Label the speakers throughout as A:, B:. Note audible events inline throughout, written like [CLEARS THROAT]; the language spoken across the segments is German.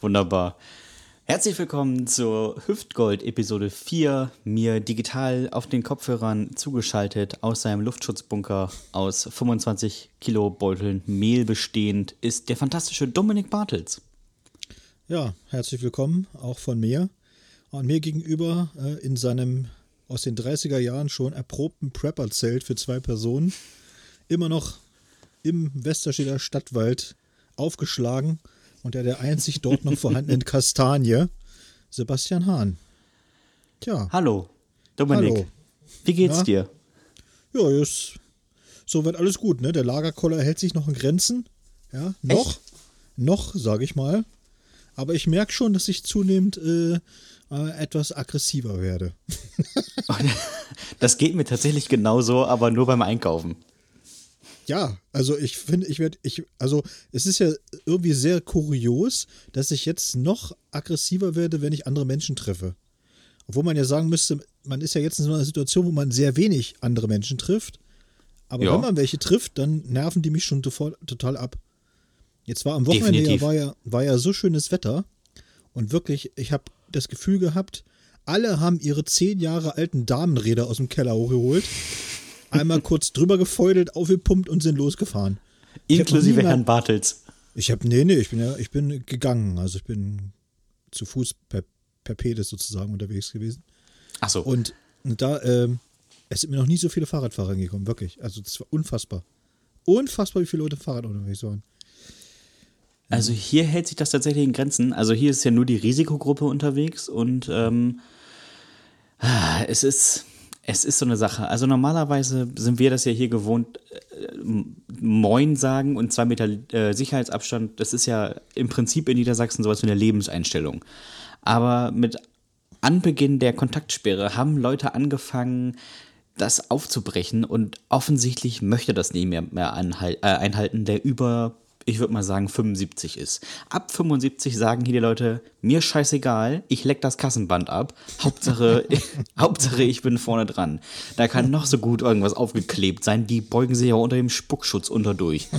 A: Wunderbar. Herzlich willkommen zur Hüftgold Episode 4. Mir digital auf den Kopfhörern zugeschaltet aus seinem Luftschutzbunker aus 25 Kilo Beuteln Mehl bestehend ist der fantastische Dominik Bartels.
B: Ja, herzlich willkommen auch von mir. Und mir gegenüber äh, in seinem aus den 30er Jahren schon erprobten Prepper-Zelt für zwei Personen immer noch im Westerstedter Stadtwald aufgeschlagen und der, einzig dort noch vorhandenen [LAUGHS] Kastanie, Sebastian Hahn.
A: Tja. Hallo, Dominik. Hallo. Wie geht's
B: ja?
A: dir?
B: Ja, ist soweit alles gut, ne? Der Lagerkoller hält sich noch in Grenzen. Ja, noch. Echt? Noch, sage ich mal. Aber ich merke schon, dass ich zunehmend äh, äh, etwas aggressiver werde. [LAUGHS] [LAUGHS]
A: das geht mir tatsächlich genauso, aber nur beim Einkaufen.
B: Ja, also ich finde, ich werde, ich, also es ist ja irgendwie sehr kurios, dass ich jetzt noch aggressiver werde, wenn ich andere Menschen treffe. Obwohl man ja sagen müsste, man ist ja jetzt in so einer Situation, wo man sehr wenig andere Menschen trifft. Aber ja. wenn man welche trifft, dann nerven die mich schon total ab. Jetzt war am Wochenende ja, war ja, war ja so schönes Wetter. Und wirklich, ich habe das Gefühl gehabt, alle haben ihre zehn Jahre alten Damenräder aus dem Keller hochgeholt einmal kurz drüber gefeudelt, aufgepumpt und sind losgefahren.
A: Inklusive Herrn Bartels.
B: Ich habe, nee, nee, ich bin ja, ich bin gegangen. Also ich bin zu Fuß per, per Pedis sozusagen unterwegs gewesen.
A: Ach so.
B: Und, da, ähm, es sind mir noch nie so viele Fahrradfahrer gekommen, wirklich. Also das war unfassbar. Unfassbar, wie viele Leute Fahrrad unterwegs waren.
A: Also hier hält sich das tatsächlich in Grenzen. Also hier ist ja nur die Risikogruppe unterwegs und ähm, ah, es ist, es ist so eine Sache. Also normalerweise sind wir das ja hier gewohnt, äh, Moin sagen und zwei Meter äh, Sicherheitsabstand. Das ist ja im Prinzip in Niedersachsen sowas wie eine Lebenseinstellung. Aber mit Anbeginn der Kontaktsperre haben Leute angefangen, das aufzubrechen und offensichtlich möchte das nie mehr, mehr äh, einhalten, der über ich würde mal sagen, 75 ist. Ab 75 sagen hier die Leute, mir scheißegal, ich leck das Kassenband ab. Hauptsache, [LAUGHS] [LAUGHS] Hauptsache, ich bin vorne dran. Da kann noch so gut irgendwas aufgeklebt sein, die beugen sich ja unter dem Spuckschutz unterdurch. [LAUGHS]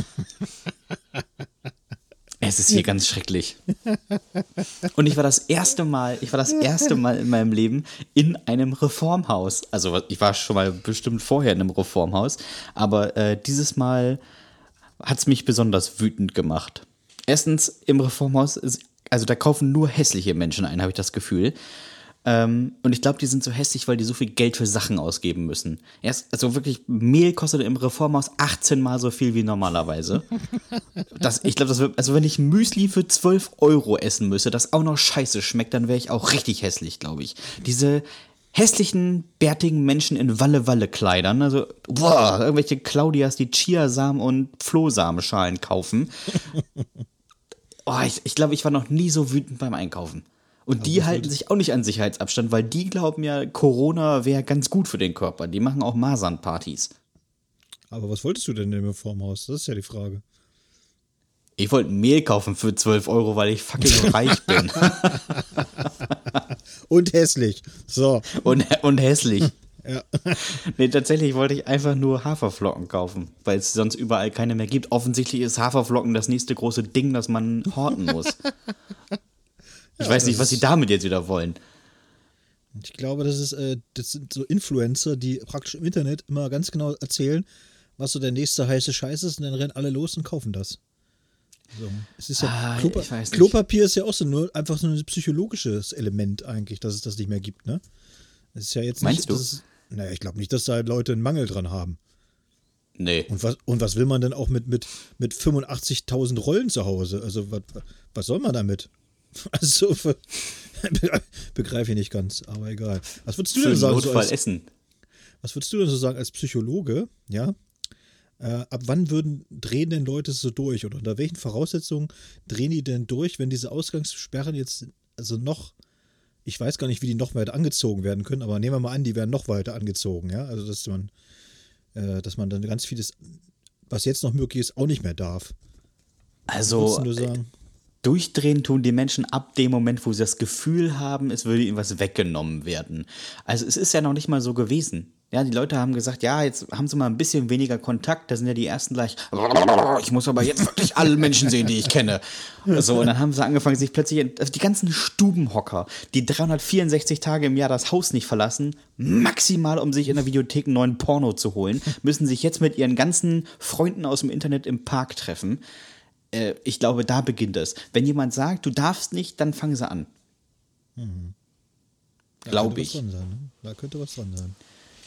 A: Es ist hier ganz schrecklich. Und ich war das erste Mal, ich war das erste Mal in meinem Leben in einem Reformhaus. Also ich war schon mal bestimmt vorher in einem Reformhaus, aber äh, dieses Mal hat es mich besonders wütend gemacht. Erstens, im Reformhaus, ist, also da kaufen nur hässliche Menschen ein, habe ich das Gefühl. Ähm, und ich glaube, die sind so hässlich, weil die so viel Geld für Sachen ausgeben müssen. Erst, also wirklich, Mehl kostet im Reformhaus 18 mal so viel wie normalerweise. [LAUGHS] Das, ich glaube, das wird, also wenn ich Müsli für 12 Euro essen müsse, das auch noch scheiße schmeckt, dann wäre ich auch richtig hässlich, glaube ich. Diese hässlichen, bärtigen Menschen in Walle-Walle-Kleidern. Also, boah, irgendwelche Claudias, die Chiasamen und Flohsamenschalen kaufen. [LAUGHS] oh, ich, ich glaube, ich war noch nie so wütend beim Einkaufen. Und die halten sich auch nicht an Sicherheitsabstand, weil die glauben ja, Corona wäre ganz gut für den Körper. Die machen auch Masernpartys.
B: Aber was wolltest du denn im Reformhaus? Das ist ja die Frage.
A: Ich wollte Mehl kaufen für 12 Euro, weil ich fucking reich bin. [LAUGHS]
B: und hässlich. So.
A: Und, und hässlich. Ja. [LAUGHS] nee, tatsächlich wollte ich einfach nur Haferflocken kaufen, weil es sonst überall keine mehr gibt. Offensichtlich ist Haferflocken das nächste große Ding, das man horten muss. Ich ja, weiß nicht, was sie damit jetzt wieder wollen.
B: Ich glaube, das, ist, äh, das sind so Influencer, die praktisch im Internet immer ganz genau erzählen, was so der nächste heiße Scheiß ist, und dann rennen alle los und kaufen das. So. Es ist ja, ah, Klopa Klopapier ist ja auch so nur einfach so ein psychologisches Element eigentlich, dass es das nicht mehr gibt, ne? Es ist ja jetzt
A: Meinst
B: nicht, du? Es, naja, ich glaube nicht, dass da Leute einen Mangel dran haben.
A: Nee.
B: Und was, und was will man denn auch mit, mit, mit 85.000 Rollen zu Hause? Also, was, was soll man damit? [LAUGHS] Also, [LAUGHS] begreife ich nicht ganz, aber egal. Was würdest du
A: Für
B: denn sagen?
A: Notfall so als, essen.
B: Was würdest du denn so sagen als Psychologe? Ja, äh, ab wann würden, drehen denn Leute so durch oder unter welchen Voraussetzungen drehen die denn durch, wenn diese Ausgangssperren jetzt also noch, ich weiß gar nicht, wie die noch weiter angezogen werden können, aber nehmen wir mal an, die werden noch weiter angezogen, ja, also dass man, äh, dass man dann ganz vieles, was jetzt noch möglich ist, auch nicht mehr darf.
A: Also durchdrehen tun die Menschen ab dem Moment, wo sie das Gefühl haben, es würde ihnen was weggenommen werden. Also es ist ja noch nicht mal so gewesen Ja, die Leute haben gesagt, ja, jetzt haben sie mal ein bisschen weniger Kontakt. Da sind ja die ersten gleich, ich muss aber jetzt wirklich alle Menschen sehen, die ich kenne. So, und dann haben sie angefangen, sich plötzlich, also die ganzen Stubenhocker, die 364 Tage im Jahr das Haus nicht verlassen, maximal um sich in der Videothek einen neuen Porno zu holen, müssen sich jetzt mit ihren ganzen Freunden aus dem Internet im Park treffen. Äh, ich glaube, da beginnt es. Wenn jemand sagt, du darfst nicht, dann fangen sie an.
B: Mhm.
A: Glaube ich.
B: Sein, ne? Da könnte was dran sein.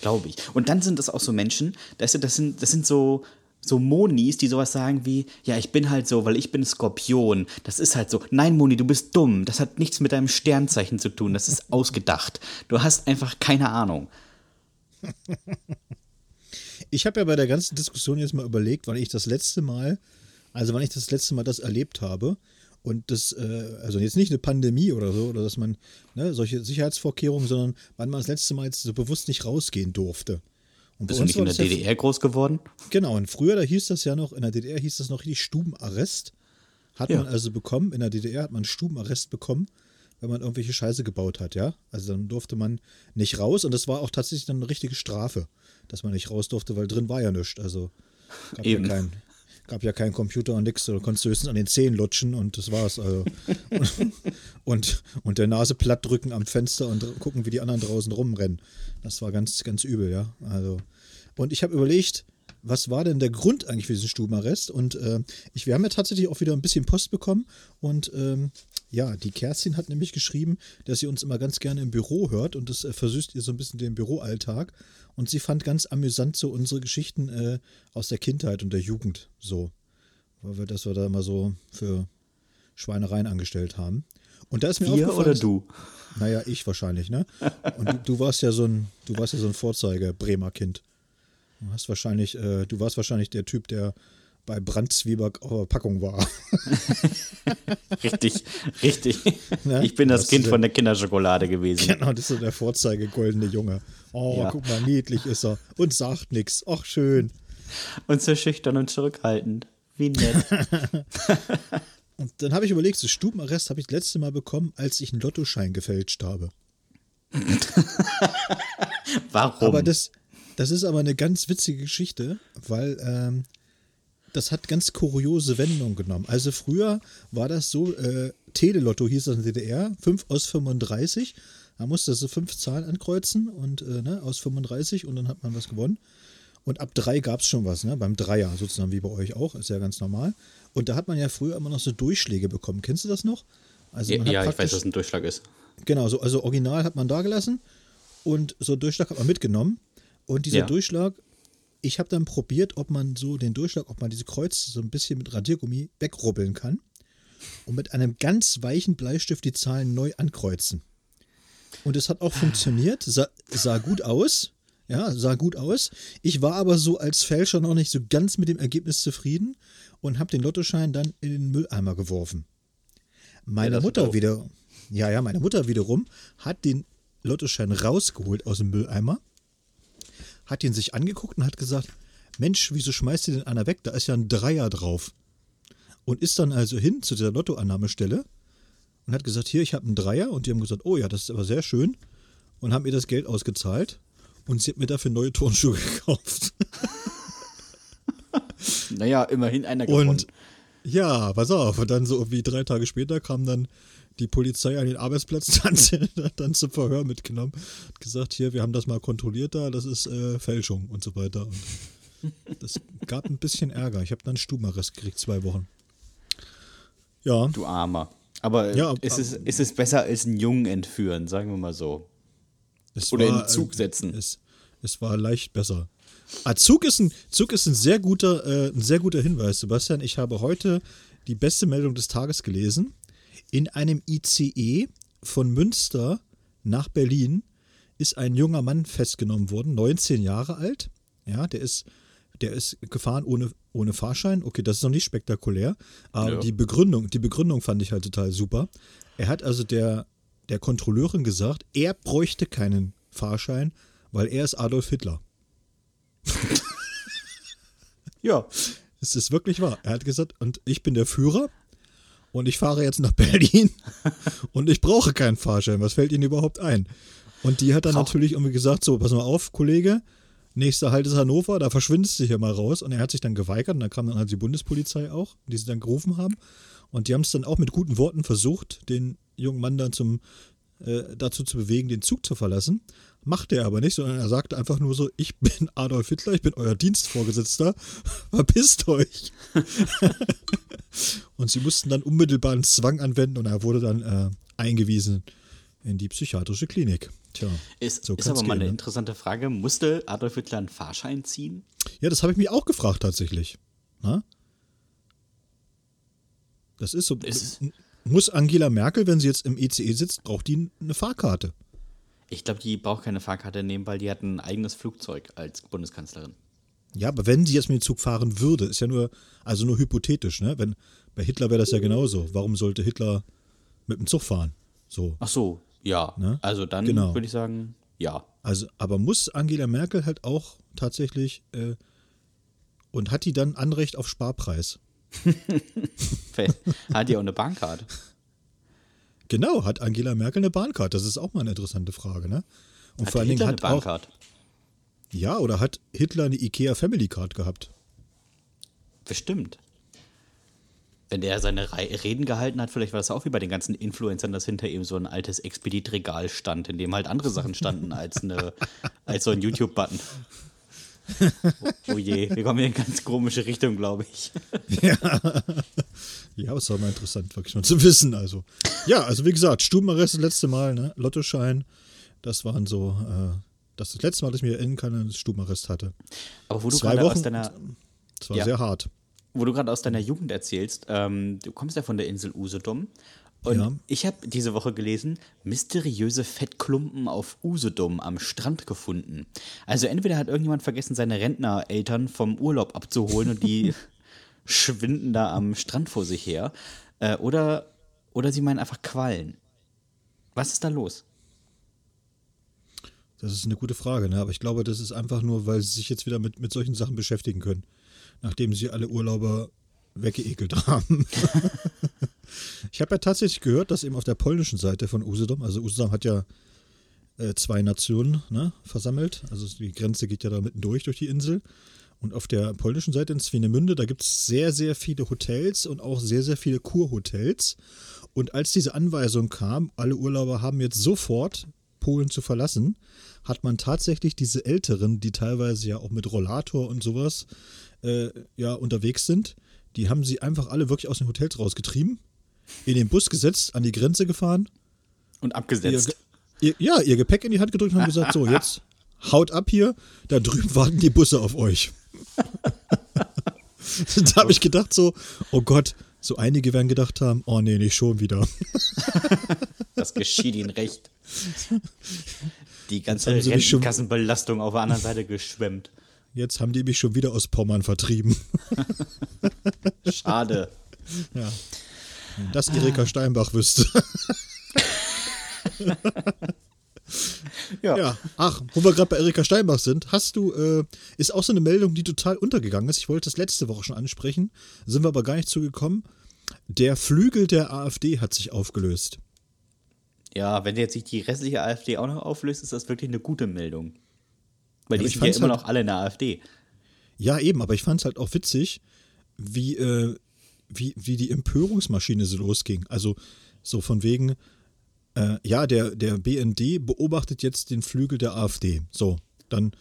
A: Glaube ich. Und dann sind das auch so Menschen, das, das, sind, das sind so, so Monis, die sowas sagen wie, ja, ich bin halt so, weil ich bin Skorpion. Das ist halt so. Nein, Moni, du bist dumm. Das hat nichts mit deinem Sternzeichen zu tun. Das ist [LAUGHS] ausgedacht. Du hast einfach keine Ahnung.
B: Ich habe ja bei der ganzen Diskussion jetzt mal überlegt, wann ich das letzte Mal, also wann ich das letzte Mal das erlebt habe. Und das, äh, also jetzt nicht eine Pandemie oder so, oder dass man ne, solche Sicherheitsvorkehrungen, sondern wann man das letzte Mal jetzt so bewusst nicht rausgehen durfte.
A: Und Bist du nicht in der DDR ja, groß geworden?
B: Genau, und früher, da hieß das ja noch, in der DDR hieß das noch richtig Stubenarrest. Hat ja. man also bekommen, in der DDR hat man Stubenarrest bekommen, wenn man irgendwelche Scheiße gebaut hat, ja. Also dann durfte man nicht raus und das war auch tatsächlich dann eine richtige Strafe, dass man nicht raus durfte, weil drin war ja nichts. Also gab Eben. ja kein, gab ja keinen Computer und nichts, da konntest du höchstens an den Zehen lutschen und das war's. Also. und, [LAUGHS] und, und der Nase platt drücken am Fenster und gucken, wie die anderen draußen rumrennen. Das war ganz, ganz übel, ja. Also. Und ich habe überlegt, was war denn der Grund eigentlich für diesen Stubenarrest? Und äh, ich, wir haben ja tatsächlich auch wieder ein bisschen Post bekommen. Und ähm, ja, die Kerstin hat nämlich geschrieben, dass sie uns immer ganz gerne im Büro hört und das äh, versüßt ihr so ein bisschen den Büroalltag. Und sie fand ganz amüsant so unsere Geschichten äh, aus der Kindheit und der Jugend so. Weil wir das wir da immer so für Schweinereien angestellt haben. Und da ist mir
A: Wir
B: aufgefallen,
A: oder du?
B: Naja, ich wahrscheinlich, ne? Und du, du warst ja so ein, du warst ja so ein Vorzeige Bremer Kind. Du hast wahrscheinlich, äh, du warst wahrscheinlich der Typ, der bei Brandzwieback auf der Packung war. [LAUGHS]
A: richtig, richtig. Ne? Ich bin das, das Kind von der Kinderschokolade gewesen.
B: Genau, das ist so der Vorzeige goldene Junge. Oh, ja. guck mal, niedlich ist er. Und sagt nichts. Ach, schön.
A: Und so schüchtern und zurückhaltend. Wie nett. [LAUGHS] [LAUGHS]
B: und dann habe ich überlegt, so Stubenarrest habe ich das letzte Mal bekommen, als ich einen Lottoschein gefälscht habe.
A: Warum?
B: Aber das, das ist aber eine ganz witzige Geschichte, weil ähm, das hat ganz kuriose Wendungen genommen. Also früher war das so, äh, Telelotto hieß das in der DDR, 5 aus 35. Da musste so fünf Zahlen ankreuzen und äh, ne, aus 35 und dann hat man was gewonnen. Und ab drei gab es schon was, ne? Beim Dreier sozusagen wie bei euch auch, ist ja ganz normal. Und da hat man ja früher immer noch so Durchschläge bekommen. Kennst du das noch?
A: Also ja, ja ich weiß, was ein Durchschlag ist.
B: Genau, so, also original hat man da gelassen und so einen Durchschlag hat man mitgenommen. Und dieser ja. Durchschlag, ich habe dann probiert, ob man so den Durchschlag, ob man diese Kreuze so ein bisschen mit Radiergummi wegrubbeln kann und mit einem ganz weichen Bleistift die Zahlen neu ankreuzen. Und es hat auch funktioniert, sah, sah gut aus. Ja, sah gut aus. Ich war aber so als Fälscher noch nicht so ganz mit dem Ergebnis zufrieden und habe den Lottoschein dann in den Mülleimer geworfen. Meine ja, Mutter wieder, ja, ja, meine Mutter wiederum hat den Lottoschein rausgeholt aus dem Mülleimer hat ihn sich angeguckt und hat gesagt, Mensch, wieso schmeißt ihr den einer weg? Da ist ja ein Dreier drauf. Und ist dann also hin zu der Lottoannahmestelle und hat gesagt, hier, ich habe einen Dreier. Und die haben gesagt, oh ja, das ist aber sehr schön. Und haben ihr das Geld ausgezahlt. Und sie hat mir dafür neue Turnschuhe [LAUGHS] gekauft.
A: naja, immerhin einer gewonnen. Und
B: ja, pass auf. Und dann so wie drei Tage später kam dann die Polizei an den Arbeitsplatz [LAUGHS] dann, dann zum Verhör mitgenommen. Hat gesagt, hier, wir haben das mal kontrolliert da, das ist äh, Fälschung und so weiter. Und das gab ein bisschen Ärger. Ich habe dann Stubenarrest gekriegt, zwei Wochen. Ja.
A: Du Armer. Aber ja, ist, es, ist es besser als einen Jungen entführen, sagen wir mal so. Oder war, in Zug setzen.
B: Es, es war leicht besser. Ah, Zug ist ein, Zug ist ein sehr guter, äh, ein sehr guter Hinweis, Sebastian. Ich habe heute die beste Meldung des Tages gelesen. In einem ICE von Münster nach Berlin ist ein junger Mann festgenommen worden, 19 Jahre alt. Ja, der ist, der ist gefahren ohne, ohne Fahrschein. Okay, das ist noch nicht spektakulär, aber ja. die Begründung, die Begründung fand ich halt total super. Er hat also der, der Kontrolleurin gesagt, er bräuchte keinen Fahrschein, weil er ist Adolf Hitler. ja. Es ist wirklich wahr. Er hat gesagt, und ich bin der Führer und ich fahre jetzt nach Berlin [LAUGHS] und ich brauche keinen Fahrschein. Was fällt Ihnen überhaupt ein? Und die hat dann
A: Brauch-
B: natürlich irgendwie gesagt, so, pass mal auf, Kollege, nächster Halt ist Hannover, da verschwindest du hier mal raus. Und er hat sich dann geweigert und dann kam dann halt die Bundespolizei auch, die sie dann gerufen haben. Und die haben es dann auch mit guten Worten versucht, den jungen Mann dann zum, äh, dazu zu bewegen, den Zug zu verlassen. Macht er aber nicht, sondern er sagte einfach nur so, ich bin [LAUGHS] Adolf Hitler, ich bin euer Dienstvorgesetzter, [LAUGHS] verpisst euch. [LAUGHS] und sie mussten dann unmittelbar einen Zwang anwenden und er wurde dann äh, eingewiesen in die psychiatrische Klinik. Tja,
A: Ist,
B: so
A: ist aber mal
B: gehen,
A: eine
B: ne?
A: interessante Frage. Musste Adolf Hitler einen Fahrschein ziehen?
B: Ja, das habe ich mich auch gefragt tatsächlich. Na? Das ist so.
A: Ist-
B: Muss Angela Merkel, wenn sie jetzt im ECE sitzt, braucht die eine Fahrkarte?
A: Ich glaube, die braucht keine Fahrkarte nehmen, weil die hat ein eigenes Flugzeug als Bundeskanzlerin.
B: Ja, aber wenn sie jetzt mit dem Zug fahren würde, ist ja nur, also nur hypothetisch, ne? Wenn, bei Hitler wäre das ja genauso. Warum sollte Hitler mit dem Zug fahren? So.
A: Ach so, ja.
B: Ne?
A: Also dann
B: Genau.
A: würde ich sagen, ja.
B: Also, aber muss Angela Merkel halt auch tatsächlich äh, und hat die dann Anrecht auf Sparpreis? [LAUGHS]
A: hat die auch eine Bahncard?
B: Genau, hat Angela Merkel eine Bahncard? Das ist auch mal eine interessante Frage, ne? Und
A: Hat
B: vor allen Dingen
A: Hitler
B: hat
A: eine
B: auch,
A: Bahncard?
B: ja, oder hat Hitler eine IKEA Family Card gehabt?
A: Bestimmt. Wenn der seine Reden gehalten hat, vielleicht war das auch wie bei den ganzen Influencern, dass hinter ihm so ein altes Expedit-Regal stand, in dem halt andere Sachen standen als, eine, [LAUGHS] als so ein YouTube-Button. Oh, [LAUGHS] oh je, wir kommen hier in ganz komische Richtung, glaube ich. [LAUGHS]
B: Ja, aber es war mal interessant, wirklich mal zu wissen. Also, ja, also wie gesagt, Stubenarrest das letzte Mal, ne? Lottoschein, das waren so, äh, das ist das letzte Mal, dass ich mir erinnern kann, dass ich Stubenarrest hatte.
A: Aber wo du
B: Zwei
A: gerade aus
B: Wochen.
A: deiner,
B: Das war
A: Ja.
B: sehr hart.
A: wo du gerade aus deiner Jugend erzählst, ähm, du kommst ja von der Insel Usedom. Und
B: Ja.
A: ich habe diese Woche gelesen, mysteriöse Fettklumpen auf Usedom am Strand gefunden. Also entweder hat irgendjemand vergessen, seine Rentnereltern vom Urlaub abzuholen und die [LAUGHS] schwinden da am Strand vor sich her. Äh, oder, oder sie meinen einfach Quallen. Was ist da los?
B: Das ist eine gute Frage, ne? aber ich glaube, das ist einfach nur, weil sie sich jetzt wieder mit, mit solchen Sachen beschäftigen können, nachdem sie alle Urlauber weggeekelt haben. [LAUGHS] ich habe ja tatsächlich gehört, dass eben auf der polnischen Seite von Usedom, also Usedom hat ja äh, zwei Nationen ne, versammelt, also die Grenze geht ja da mitten durch, durch die Insel. Und auf der polnischen Seite in Swinemünde, da gibt es sehr, sehr viele Hotels und auch sehr, sehr viele Kurhotels. Und als diese Anweisung kam, alle Urlauber haben jetzt sofort Polen zu verlassen, hat man tatsächlich diese Älteren, die teilweise ja auch mit Rollator und sowas äh, ja unterwegs sind, die haben sie einfach alle wirklich aus den Hotels rausgetrieben, in den Bus gesetzt, an die Grenze gefahren,
A: Und
B: ihr,
A: abgesetzt.
B: ihr, ja, ihr Gepäck in die Hand gedrückt und haben gesagt, so, [LAUGHS] jetzt haut ab hier, da drüben warten die Busse auf euch. [LAUGHS] da habe ich gedacht so, oh Gott, so einige werden gedacht haben, oh nee, nicht schon wieder. [LAUGHS]
A: Das geschieht ihnen recht. Die ganze Rentenkassenbelastung auf der anderen Seite geschwemmt.
B: Jetzt haben die mich schon wieder aus Pommern vertrieben. [LAUGHS]
A: Schade.
B: Ja. Wenn das Erika Steinbach wüsste. [LAUGHS]
A: Ja.
B: Ja, ach, wo wir gerade bei Erika Steinbach sind, hast du, äh, ist auch so eine Meldung, die total untergegangen ist. Ich wollte das letzte Woche schon ansprechen, sind wir aber gar nicht zugekommen. Der Flügel der AfD hat sich aufgelöst.
A: Ja, wenn jetzt sich die restliche AfD auch noch auflöst, ist das wirklich eine gute Meldung. Weil
B: aber
A: die
B: ich
A: sind ja immer
B: halt-
A: noch alle in der AfD.
B: Ja, eben, aber ich fand es halt auch witzig, wie, äh, wie, wie die Empörungsmaschine so losging. Also so von wegen, äh, ja, der, der BND beobachtet jetzt den Flügel der AfD. So, dann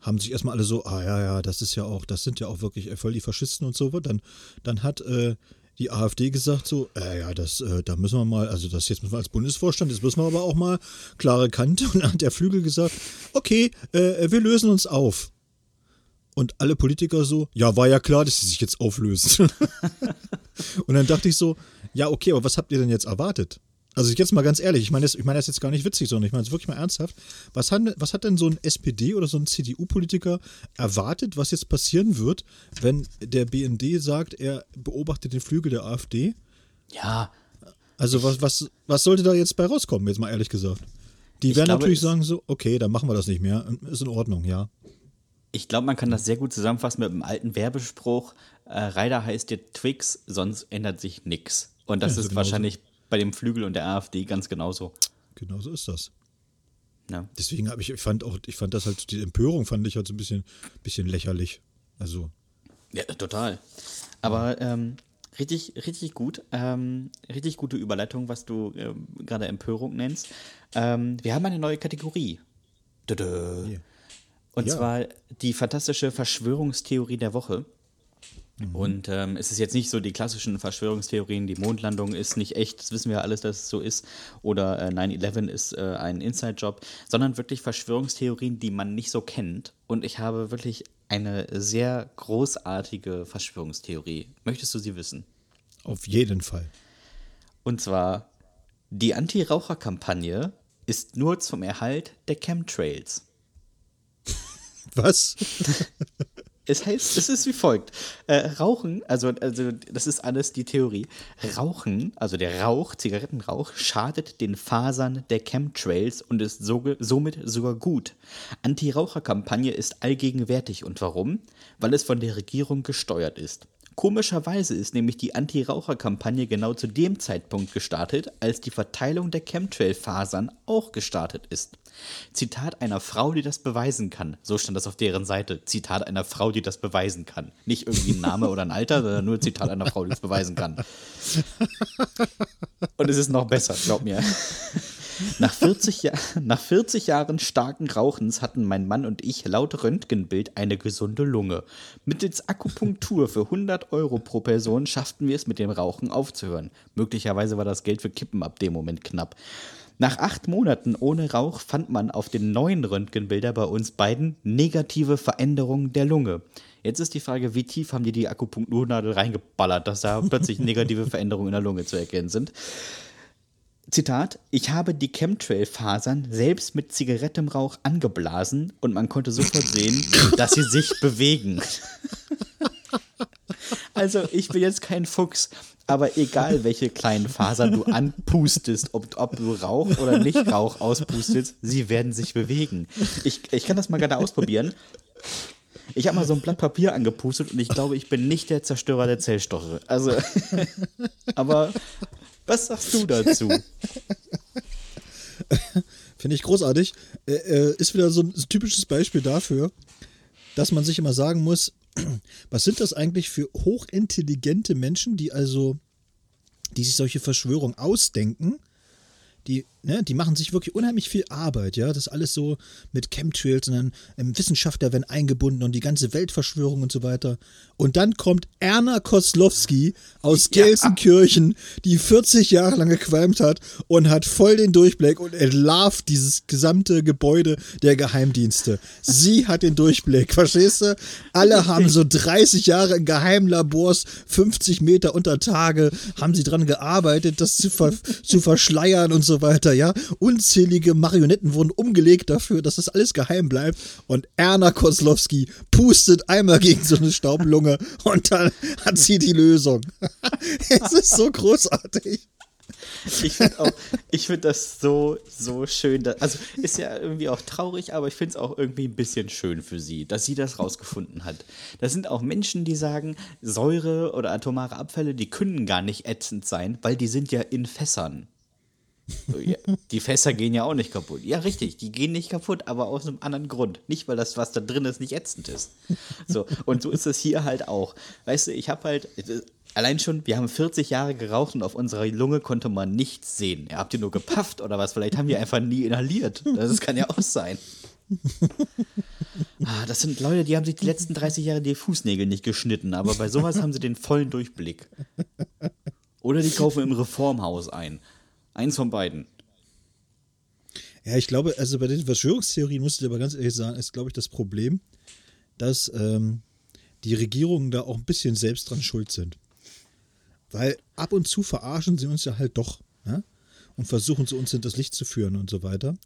B: haben sich erstmal alle so, ah ja, ja, das ist ja auch, das sind ja auch wirklich voll die Faschisten und so. Dann, dann hat äh, die AfD gesagt so, äh, ja, das, äh, da müssen wir mal, also das jetzt müssen wir als Bundesvorstand, jetzt müssen wir aber auch mal klare Kante. [LAUGHS] Und dann hat der Flügel gesagt, okay, äh, wir lösen uns auf. Und alle Politiker so, ja, war ja klar, dass sie sich jetzt auflösen. [LAUGHS] und dann dachte ich so, ja, okay, aber was habt ihr denn jetzt erwartet? Also jetzt mal ganz ehrlich, ich meine das, ich meine das jetzt gar nicht witzig, sondern ich meine es wirklich mal ernsthaft. Was hat, was hat denn so ein SPD oder so ein CDU-Politiker erwartet, was jetzt passieren wird, wenn der BND sagt, er beobachtet den Flügel der AfD?
A: Ja,
B: Also was, was, was sollte da jetzt bei rauskommen, jetzt mal ehrlich gesagt? Die werden
A: glaube,
B: natürlich sagen so, okay, dann machen wir das nicht mehr. Ist in Ordnung, ja.
A: ich glaube, man kann das sehr gut zusammenfassen mit einem alten Werbespruch. Äh, Reider heißt jetzt Twix, sonst ändert sich nix. Und das
B: Ja, so
A: ist
B: genauso.
A: wahrscheinlich bei dem Flügel und der AfD ganz genauso.
B: Genau so ist das.
A: Ja.
B: Deswegen habe ich, ich fand auch, ich fand das halt, die Empörung fand ich halt so ein bisschen, bisschen lächerlich. Also.
A: Ja, total. Aber ähm, richtig, richtig gut. Ähm, richtig gute Überleitung, was du ähm, gerade Empörung nennst. Ähm, wir haben eine neue Kategorie. Dödö.
B: Yeah.
A: Und
B: Ja.
A: zwar die fantastische Verschwörungstheorie der Woche.
B: Mhm.
A: Und ähm, es ist jetzt nicht so die klassischen Verschwörungstheorien, die Mondlandung ist nicht echt, das wissen wir ja alles, dass es so ist, oder äh, 9-11 ist äh, ein Inside-Job, sondern wirklich Verschwörungstheorien, die man nicht so kennt. Und ich habe wirklich eine sehr großartige Verschwörungstheorie. Möchtest du sie wissen?
B: Auf jeden Fall.
A: Und zwar, die Anti-Raucher-Kampagne ist nur zum Erhalt der Chemtrails.
B: Was? [LAUGHS]
A: Es heißt, es ist wie folgt. Äh, Rauchen, also, also das ist alles die Theorie. Rauchen, also der Rauch, Zigarettenrauch, schadet den Fasern der Chemtrails und ist so, somit sogar gut. Anti-Raucher-Kampagne ist allgegenwärtig. Und warum? Weil es von der Regierung gesteuert ist. Komischerweise ist nämlich die Anti-Raucher-Kampagne genau zu dem Zeitpunkt gestartet, als die Verteilung der Chemtrail-Fasern auch gestartet ist. Zitat einer Frau, die das beweisen kann. So stand das auf deren Seite. Zitat einer Frau, die das beweisen kann. Nicht irgendwie ein Name oder ein Alter, sondern nur Zitat einer Frau, die das beweisen kann. Und es ist noch besser, glaub mir. Nach 40, Ja- [LAUGHS] nach 40 Jahren starken Rauchens hatten mein Mann und ich laut Röntgenbild eine gesunde Lunge. Mittels Akupunktur für 100 Euro pro Person schafften wir es mit dem Rauchen aufzuhören. Möglicherweise war das Geld für Kippen ab dem Moment knapp. Nach acht Monaten ohne Rauch fand man auf den neuen Röntgenbilder bei uns beiden negative Veränderungen der Lunge. Jetzt ist die Frage, wie tief haben die die Akupunkturnadel reingeballert, dass da plötzlich negative Veränderungen in der Lunge zu erkennen sind. Zitat, ich habe die Chemtrail-Fasern selbst mit Zigarettenrauch angeblasen und man konnte sofort sehen, [LAUGHS] dass sie sich bewegen. Also, ich bin jetzt kein Fuchs, aber egal welche kleinen Fasern du anpustest, ob, ob du Rauch oder nicht Rauch auspustest, sie werden sich bewegen. Ich, ich kann das mal gerne ausprobieren. Ich habe mal so ein Blatt Papier angepustet und ich glaube, ich bin nicht der Zerstörer der Zellstoffe. Also, [LAUGHS] aber was sagst du dazu? [LAUGHS]
B: Finde ich großartig. Äh, äh, ist wieder so ein typisches Beispiel dafür, dass man sich immer sagen muss, [CLEARS THROAT] was sind das eigentlich für hochintelligente Menschen, die also, die sich solche Verschwörungen ausdenken, die, ne, die machen sich wirklich unheimlich viel Arbeit, ja. Das ist alles so mit Chemtrails und dann ähm, Wissenschaftler werden eingebunden und die ganze Weltverschwörung und so weiter. Und dann kommt Erna Koslowski aus
A: Ja.
B: Gelsenkirchen, die 40 Jahre lang gequalmt hat und hat voll den Durchblick und entlarvt dieses gesamte Gebäude der Geheimdienste. Sie hat den Durchblick, verstehst du? Alle haben so 30 Jahre in Geheimlabors, 50 Meter unter Tage, haben sie dran gearbeitet, das zu, ver zu verschleiern und so weiter, ja. Unzählige Marionetten wurden umgelegt dafür, dass das alles geheim bleibt. Und Erna Koslowski pustet einmal gegen so eine Staublunge [LAUGHS] und dann hat sie die Lösung. [LAUGHS] es ist so großartig.
A: Ich finde auch, ich finde das so, so schön. dass- Also ist ja irgendwie auch traurig, aber ich finde es auch irgendwie ein bisschen schön für sie, dass sie das rausgefunden hat. Da sind auch Menschen, die sagen, Säure oder atomare Abfälle, die können gar nicht ätzend sein, weil die sind ja in Fässern. Die Fässer gehen ja auch nicht kaputt. Ja, richtig, die gehen nicht kaputt, aber aus einem anderen Grund. Nicht, weil das, was da drin ist, nicht ätzend ist. So, und so ist es hier halt auch. Weißt du, ich habe halt, allein schon, wir haben 40 Jahre geraucht und auf unserer Lunge konnte man nichts sehen. Ja, habt ihr nur gepafft oder was? Vielleicht haben wir einfach nie inhaliert. Das kann ja auch sein. Ah, das sind Leute, die haben sich die letzten 30 Jahre die Fußnägel nicht geschnitten, aber bei sowas haben sie den vollen Durchblick. Oder die kaufen im Reformhaus ein. Eins von beiden.
B: Ja, ich glaube, also bei den Verschwörungstheorien muss ich aber ganz ehrlich sagen, ist, glaube ich, das Problem, dass ähm, die Regierungen da auch ein bisschen selbst dran schuld sind. Weil ab und zu verarschen sie uns ja halt doch ne? und versuchen sie uns hinters Licht zu führen und so weiter.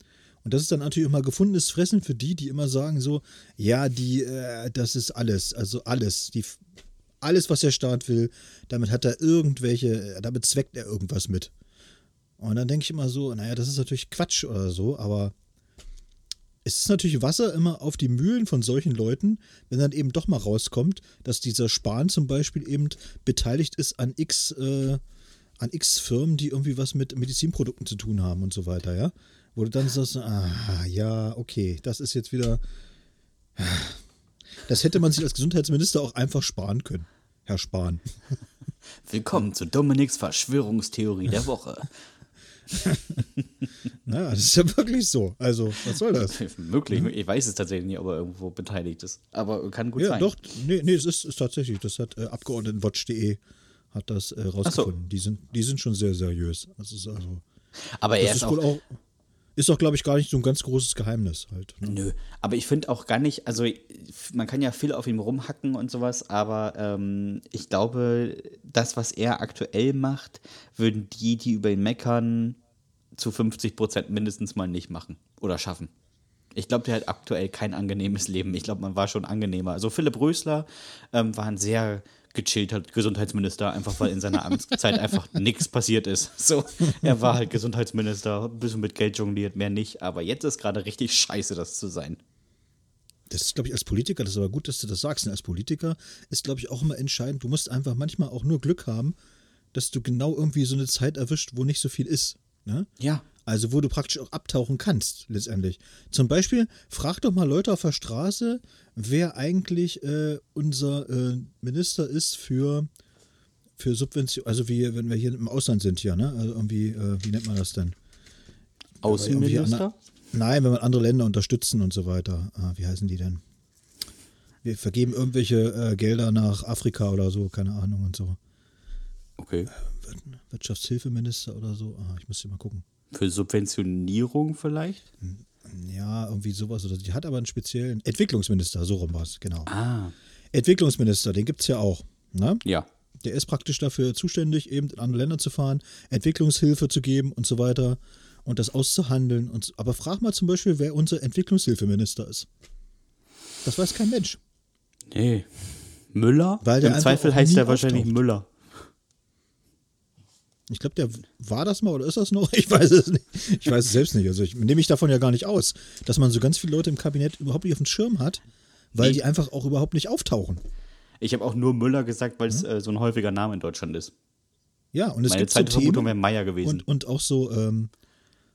B: Und das ist dann natürlich immer gefundenes Fressen für die, die immer sagen so, ja, die, äh, das ist alles, also alles, die, alles, was der Staat will, damit hat er irgendwelche, damit zweckt er irgendwas mit. Und dann denke ich immer so, naja, das ist natürlich Quatsch oder so, aber es ist natürlich Wasser immer auf die Mühlen von solchen Leuten, wenn dann eben doch mal rauskommt, dass dieser Spahn zum Beispiel eben beteiligt ist an x äh, an x Firmen, die irgendwie was mit Medizinprodukten zu tun haben und so weiter, ja. Wo du dann sagst, ah, ja, okay, das ist jetzt wieder. Das hätte man sich als Gesundheitsminister auch einfach sparen können, Herr Spahn. [LAUGHS]
A: Willkommen zu Dominiks Verschwörungstheorie der Woche. [LAUGHS]
B: naja, das ist ja wirklich so. Also, was soll das? [LAUGHS]
A: Möglich, ich weiß es tatsächlich nicht, ob er irgendwo beteiligt ist. Aber kann gut
B: ja,
A: sein.
B: Ja, doch, nee, nee, es ist, ist tatsächlich. Das hat äh, Abgeordnetenwatch.de hat das äh, rausgefunden. So. Die, sind, die sind schon sehr seriös. Das ist also.
A: Aber er ist, ist auch, auch
B: ist doch, glaube ich, gar nicht so ein ganz großes Geheimnis halt.
A: Ne? Nö, aber ich finde auch gar nicht, also man kann ja viel auf ihm rumhacken und sowas, aber ähm, ich glaube, das, was er aktuell macht, würden die, die über ihn meckern, zu 50 Prozent mindestens mal nicht machen oder schaffen. Ich glaube, der hat aktuell kein angenehmes Leben. Ich glaube, man war schon angenehmer. Also Philipp Rösler ähm, war ein sehr gechillt hat, Gesundheitsminister, einfach weil in seiner Amtszeit einfach nichts passiert ist. So, er war halt Gesundheitsminister, ein bisschen mit Geld jongliert, mehr nicht, aber jetzt ist gerade richtig scheiße, das zu sein.
B: Das ist, glaube ich, als Politiker, das ist aber gut, dass du das sagst. Und als Politiker ist, glaube ich, auch immer entscheidend, du musst einfach manchmal auch nur Glück haben, dass du genau irgendwie so eine Zeit erwischt, wo nicht so viel ist. Ne?
A: Ja.
B: Also wo du praktisch auch abtauchen kannst, letztendlich. Zum Beispiel, frag doch mal Leute auf der Straße, wer eigentlich äh, unser äh, Minister ist für, für Subvention, also wie, wenn wir hier im Ausland sind hier, ne? Also irgendwie, äh, wie nennt man das denn?
A: Außenminister?
B: Nein, wenn wir andere Länder unterstützen und so weiter. Ah, wie heißen die denn? Wir vergeben irgendwelche äh, Gelder nach Afrika oder so, keine Ahnung und so.
A: Okay.
B: Wirtschaftshilfeminister oder so. Ah, ich müsste mal gucken.
A: Für Subventionierung vielleicht?
B: Ja, irgendwie sowas. Oder die hat aber einen speziellen Entwicklungsminister, so rum war es, genau.
A: Ah.
B: Entwicklungsminister, den gibt es ja auch. Ne?
A: Ja.
B: Der ist praktisch dafür zuständig, eben in andere Länder zu fahren, Entwicklungshilfe zu geben und so weiter und das auszuhandeln. Und, aber frag mal zum Beispiel, wer unser Entwicklungshilfeminister ist. Das weiß kein Mensch.
A: Nee. Müller?
B: Weil der
A: Im Zweifel heißt er wahrscheinlich Müller.
B: Ich glaube, der war das mal oder ist das noch? [LAUGHS] Ich weiß es nicht. Ich weiß es selbst nicht. Also ich nehme mich davon ja gar nicht aus, dass man so ganz viele Leute im Kabinett überhaupt nicht auf dem Schirm hat, weil die einfach auch überhaupt nicht auftauchen.
A: Ich habe auch nur Müller gesagt, weil es äh, so ein häufiger Name in Deutschland ist.
B: Ja, und es
A: Meine
B: gibt
A: zweite
B: so
A: Vermutung wäre Meier gewesen.
B: Und, und auch so, ähm,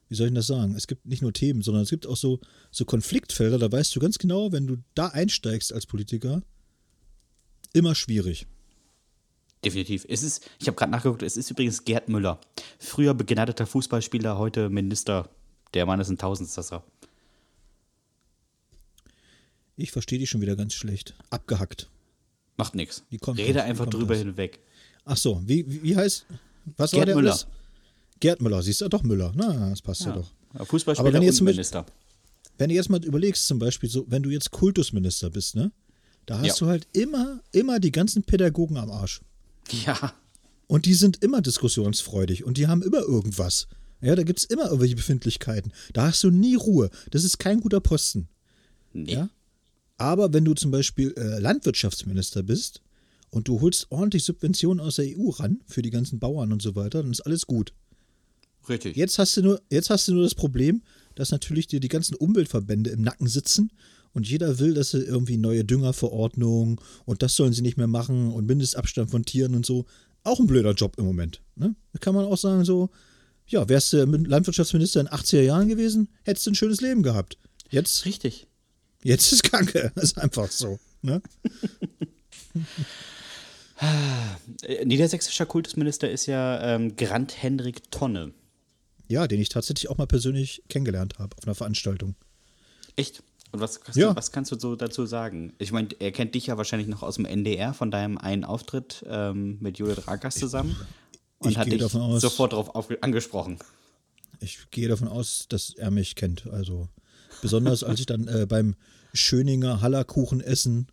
B: wie soll ich das sagen? Es gibt nicht nur Themen, sondern es gibt auch so, so Konfliktfelder, da weißt du ganz genau, wenn du da einsteigst als Politiker, immer schwierig.
A: Definitiv. Es ist, ich habe gerade nachgeguckt, es ist übrigens Gerd Müller. Früher begnadeter Fußballspieler, heute Minister. Der Mann ist ein Tausendsasser.
B: Ich verstehe dich schon wieder ganz schlecht. Abgehackt.
A: Macht nichts. Rede
B: das?
A: einfach drüber das? hinweg.
B: Ach so, wie, wie, wie heißt. Was
A: Gerd
B: war der
A: Müller.
B: Alles? Gerd Müller, siehst du doch Müller. Na, das passt ja, ja doch.
A: Fußballspieler
B: Aber wenn jetzt
A: und Minister.
B: Wenn du jetzt mal überlegst, zum Beispiel, so, wenn du jetzt Kultusminister bist, ne? Da hast
A: Ja.
B: du halt immer, immer die ganzen Pädagogen am Arsch. [LAUGHS]
A: Ja.
B: Und die sind immer diskussionsfreudig und die haben immer irgendwas. Ja, da gibt es immer irgendwelche Befindlichkeiten. Da hast du nie Ruhe. Das ist kein guter Posten.
A: Nee.
B: Ja? Aber wenn du zum Beispiel äh, Landwirtschaftsminister bist und du holst ordentlich Subventionen aus der EU ran für die ganzen Bauern und so weiter, dann ist alles gut.
A: Richtig.
B: Jetzt hast du nur, jetzt hast du nur das Problem, dass natürlich dir die ganzen Umweltverbände im Nacken sitzen und jeder will, dass sie irgendwie neue Düngerverordnungen und das sollen sie nicht mehr machen und Mindestabstand von Tieren und so. Auch ein blöder Job im Moment. Ne? Da kann man auch sagen, so, ja, wärst du Landwirtschaftsminister in den 80er Jahren gewesen, hättest du ein schönes Leben gehabt. Jetzt,
A: Richtig.
B: jetzt ist Kacke. [LAUGHS] Das ist einfach so. Ne?
A: Äh, Niedersächsischer Kultusminister ist ja ähm, Grant Hendrik Tonne.
B: Ja, den ich tatsächlich auch mal persönlich kennengelernt habe auf einer Veranstaltung.
A: Echt? Und was, kannst
B: Ja.
A: du, was kannst du so dazu sagen? Ich meine, er kennt dich ja wahrscheinlich noch aus dem NDR von deinem einen Auftritt ähm, mit Judith Rakas zusammen und
B: ich
A: hat dich
B: davon aus-
A: sofort darauf auf, angesprochen.
B: Ich gehe davon aus, dass er mich kennt. Also besonders als ich dann äh, beim Schöninger Hallerkuchen essen,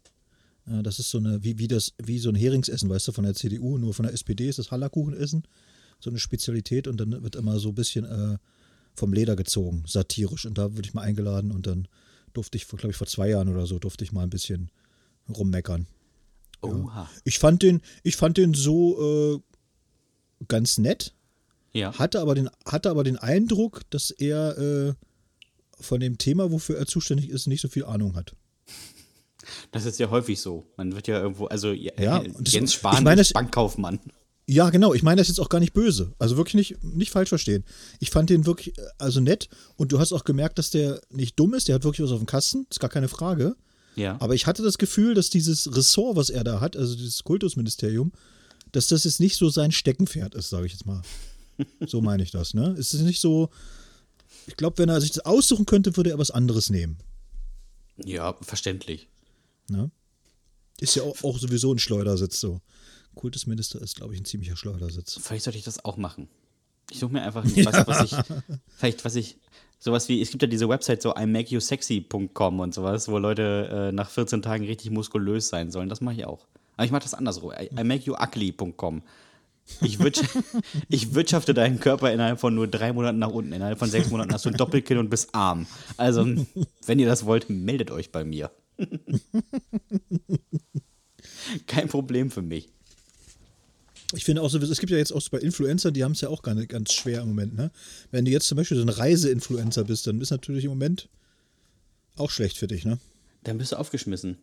B: äh, das ist so eine, wie, wie das, wie so ein Heringsessen, weißt du, von der CDU, nur von der SPD ist das Hallerkuchenessen, so eine Spezialität und dann wird immer so ein bisschen äh, vom Leder gezogen, satirisch. Und da wurde ich mal eingeladen und dann durfte ich, glaube ich, vor zwei Jahren oder so, durfte ich mal ein bisschen rummeckern.
A: Oha.
B: Ich fand den, ich fand den so äh, ganz nett,
A: Ja.
B: hatte aber den, hatte aber den Eindruck, dass er äh, von dem Thema, wofür er zuständig ist, nicht so viel Ahnung hat.
A: Das ist ja häufig so. Man wird ja irgendwo, also ja, äh, Jens Spahn
B: ich meine,
A: ist Bankkaufmann.
B: Ja, genau. Ich meine das jetzt auch gar nicht böse. Also wirklich nicht, nicht falsch verstehen. Ich fand den wirklich, äh, also nett. Und du hast auch gemerkt, dass der nicht dumm ist. Der hat wirklich was auf dem Kasten. Ist gar keine Frage.
A: Ja.
B: Aber ich hatte das Gefühl, dass dieses Ressort, was er da hat, also dieses Kultusministerium, dass das jetzt nicht so sein Steckenpferd ist, sage ich jetzt mal. [LAUGHS] So meine ich das, ne? Es ist nicht so. Ich glaube, wenn er sich das aussuchen könnte, würde er was anderes nehmen.
A: Ja, verständlich.
B: Ne? Ist ja auch, auch sowieso ein Schleudersitz so. Kultusminister ist, glaube ich, ein ziemlicher Schleudersitz.
A: Vielleicht sollte ich das auch machen. Ich suche mir einfach [LAUGHS] was, was ich, [LAUGHS] vielleicht was ich, sowas wie, es gibt ja diese Website so imakeyousexy.com und sowas, wo Leute äh, nach 14 Tagen richtig muskulös sein sollen. Das mache ich auch. Aber ich mache das andersrum. I, imakeyougugly.com. Ich, wirtsch [LAUGHS] ich wirtschafte deinen Körper innerhalb von nur drei Monaten nach unten. Innerhalb von sechs Monaten hast du ein Doppelkinn und bist arm. Also, wenn ihr das wollt, meldet euch bei mir. Kein Problem für mich.
B: Ich finde auch so, es gibt ja jetzt auch so bei Influencern, die haben es ja auch ganz, ganz schwer im Moment, ne? Wenn du jetzt zum Beispiel so ein Reiseinfluencer bist, dann ist natürlich im Moment auch schlecht für dich, ne?
A: Dann bist du aufgeschmissen.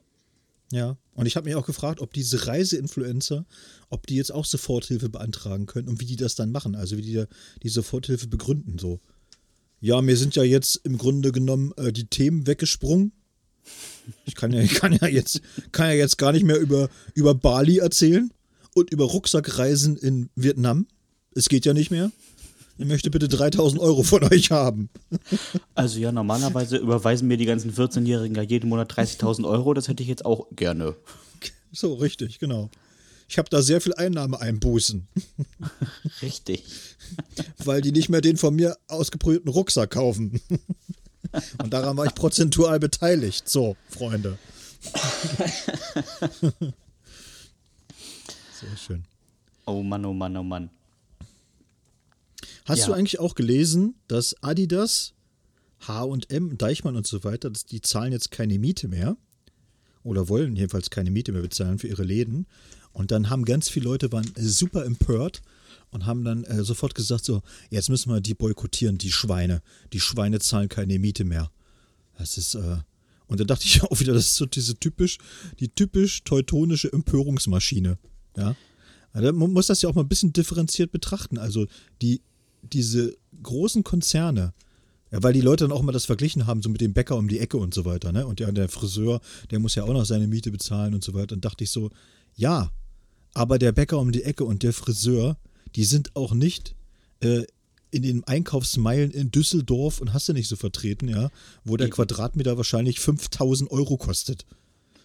B: Ja, und ich habe mich auch gefragt, ob diese Reiseinfluencer, ob die jetzt auch Soforthilfe beantragen können und wie die das dann machen, also wie die die Soforthilfe begründen so. Ja, mir sind ja jetzt im Grunde genommen äh, die Themen weggesprungen. Ich kann ja, ich kann ja jetzt, kann ja jetzt gar nicht mehr über, über Bali erzählen und über Rucksackreisen in Vietnam. Es geht ja nicht mehr. Ich möchte bitte 3000 Euro von euch haben.
A: Also ja, normalerweise überweisen mir die ganzen 14-Jährigen ja jeden Monat 30.000 Euro. Das hätte ich jetzt auch gerne.
B: So, richtig, genau. Ich habe da sehr viel Einnahmeeinbußen. [LAUGHS]
A: Richtig.
B: Weil die nicht mehr den von mir ausgeprüften Rucksack kaufen. Und daran war ich prozentual beteiligt. So, Freunde. [LAUGHS] Sehr schön.
A: Oh Mann, oh Mann, oh Mann.
B: Hast
A: Ja.
B: du eigentlich auch gelesen, dass Adidas, H&M, Deichmann und so weiter, dass die zahlen jetzt keine Miete mehr oder wollen jedenfalls keine Miete mehr bezahlen für ihre Läden und dann haben ganz viele Leute waren super empört und haben dann äh, sofort gesagt so, jetzt müssen wir die boykottieren, die Schweine. Die Schweine zahlen keine Miete mehr. Das ist äh und dann dachte ich [LAUGHS] auch wieder, das ist so diese typisch die typisch teutonische Empörungsmaschine, ja? Also man muss das ja auch mal ein bisschen differenziert betrachten. Also die, diese großen Konzerne, ja, weil die Leute dann auch mal das verglichen haben, so mit dem Bäcker um die Ecke und so weiter, ne? Und ja, der Friseur, der muss ja auch noch seine Miete bezahlen und so weiter. Dann dachte ich so, ja, aber der Bäcker um die Ecke und der Friseur, die sind auch nicht äh, in den Einkaufsmeilen in Düsseldorf und hast du nicht so vertreten, ja, wo der. Quadratmeter wahrscheinlich 5000 Euro kostet.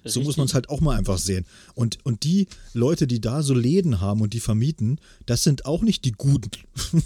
B: So muss man es halt auch mal einfach sehen. Und, und die Leute, die da so Läden haben und die vermieten, das sind auch nicht die Guten. [LAUGHS]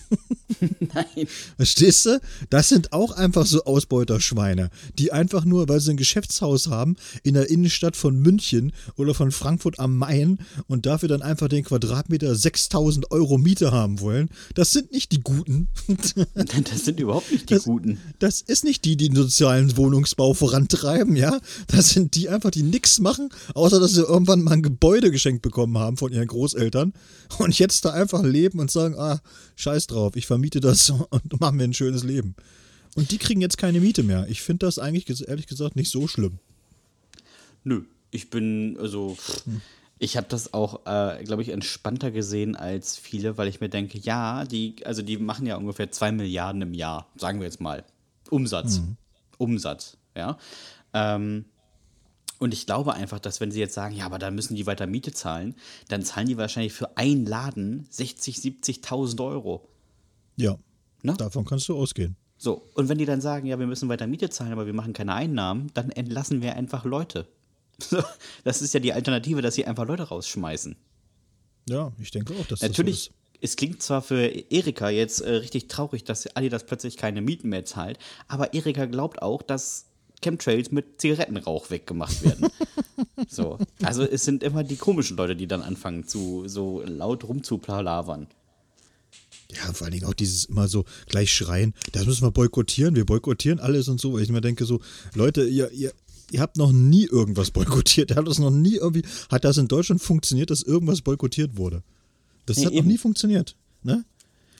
B: [LAUGHS]
A: Nein.
B: Verstehst du? Das sind auch einfach so Ausbeuterschweine, die einfach nur, weil sie ein Geschäftshaus haben in der Innenstadt von München oder von Frankfurt am Main und dafür dann einfach den Quadratmeter 6000 Euro Miete haben wollen. Das sind nicht die Guten. [LAUGHS]
A: Das sind überhaupt nicht die
B: Das-
A: Guten.
B: Das ist nicht die, die den sozialen Wohnungsbau vorantreiben, ja. Das sind die einfach, die nichts machen, außer dass sie irgendwann mal ein Gebäude geschenkt bekommen haben von ihren Großeltern und jetzt da einfach leben und sagen, ah, scheiß drauf, ich vermiete das [LAUGHS] und mache mir ein schönes Leben. Und die kriegen jetzt keine Miete mehr. Ich finde das eigentlich, ehrlich gesagt, nicht so schlimm.
A: Nö, ich bin, also, ich habe das auch, äh, glaube ich, entspannter gesehen als viele, weil ich mir denke, ja, die, also die machen ja ungefähr 2 Milliarden im Jahr, sagen wir jetzt mal. Umsatz. Umsatz, ja. Ähm, und ich glaube einfach, dass wenn sie jetzt sagen, ja, aber dann müssen die weiter Miete zahlen, dann zahlen die wahrscheinlich für einen Laden 60, 70.000 Euro.
B: Ja,
A: Ne?
B: davon kannst du ausgehen.
A: So, und wenn die dann sagen, ja, wir müssen weiter Miete zahlen, aber wir machen keine Einnahmen, dann entlassen wir einfach Leute. [LAUGHS] So, das ist ja die Alternative, dass sie einfach Leute rausschmeißen.
B: Ja, ich denke auch, dass
A: Natürlich,
B: das
A: es klingt zwar für Erika jetzt äh, richtig traurig, dass Adidas plötzlich keine Mieten mehr zahlt, aber Erika glaubt auch, dass Chemtrails mit Zigarettenrauch weggemacht werden. [LAUGHS] so, also es sind immer die komischen Leute, die dann anfangen zu so laut rumzupalavern.
B: Ja, vor allen Dingen auch dieses immer so gleich schreien, das müssen wir boykottieren, wir boykottieren alles und so, weil ich mir denke so, Leute, ihr, ihr, ihr habt noch nie irgendwas boykottiert. Ihr habt das noch nie irgendwie, hat das in Deutschland funktioniert, dass irgendwas boykottiert wurde? Das
A: Nee,
B: hat noch
A: eben.
B: nie funktioniert, ne?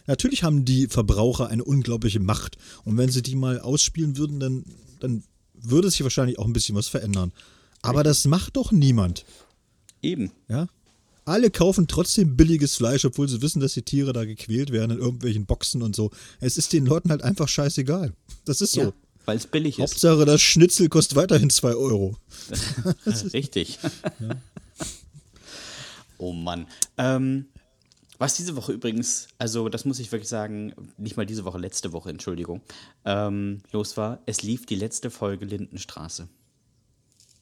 B: Natürlich haben die Verbraucher eine unglaubliche Macht. Und wenn sie die mal ausspielen würden, dann, dann würde sich wahrscheinlich auch ein bisschen was verändern. Aber das macht doch niemand.
A: Eben.
B: Ja? Alle kaufen trotzdem billiges Fleisch, obwohl sie wissen, dass die Tiere da gequält werden in irgendwelchen Boxen und so. Es ist den Leuten halt einfach scheißegal. Das ist so.
A: Ja, weil es billig ist.
B: Hauptsache, das Schnitzel kostet weiterhin 2 Euro. [LAUGHS]
A: Richtig. [LAUGHS] Oh Mann. Ähm, was diese Woche übrigens, also das muss ich wirklich sagen, nicht mal diese Woche, letzte Woche, Entschuldigung, ähm, los war, es lief die letzte Folge Lindenstraße.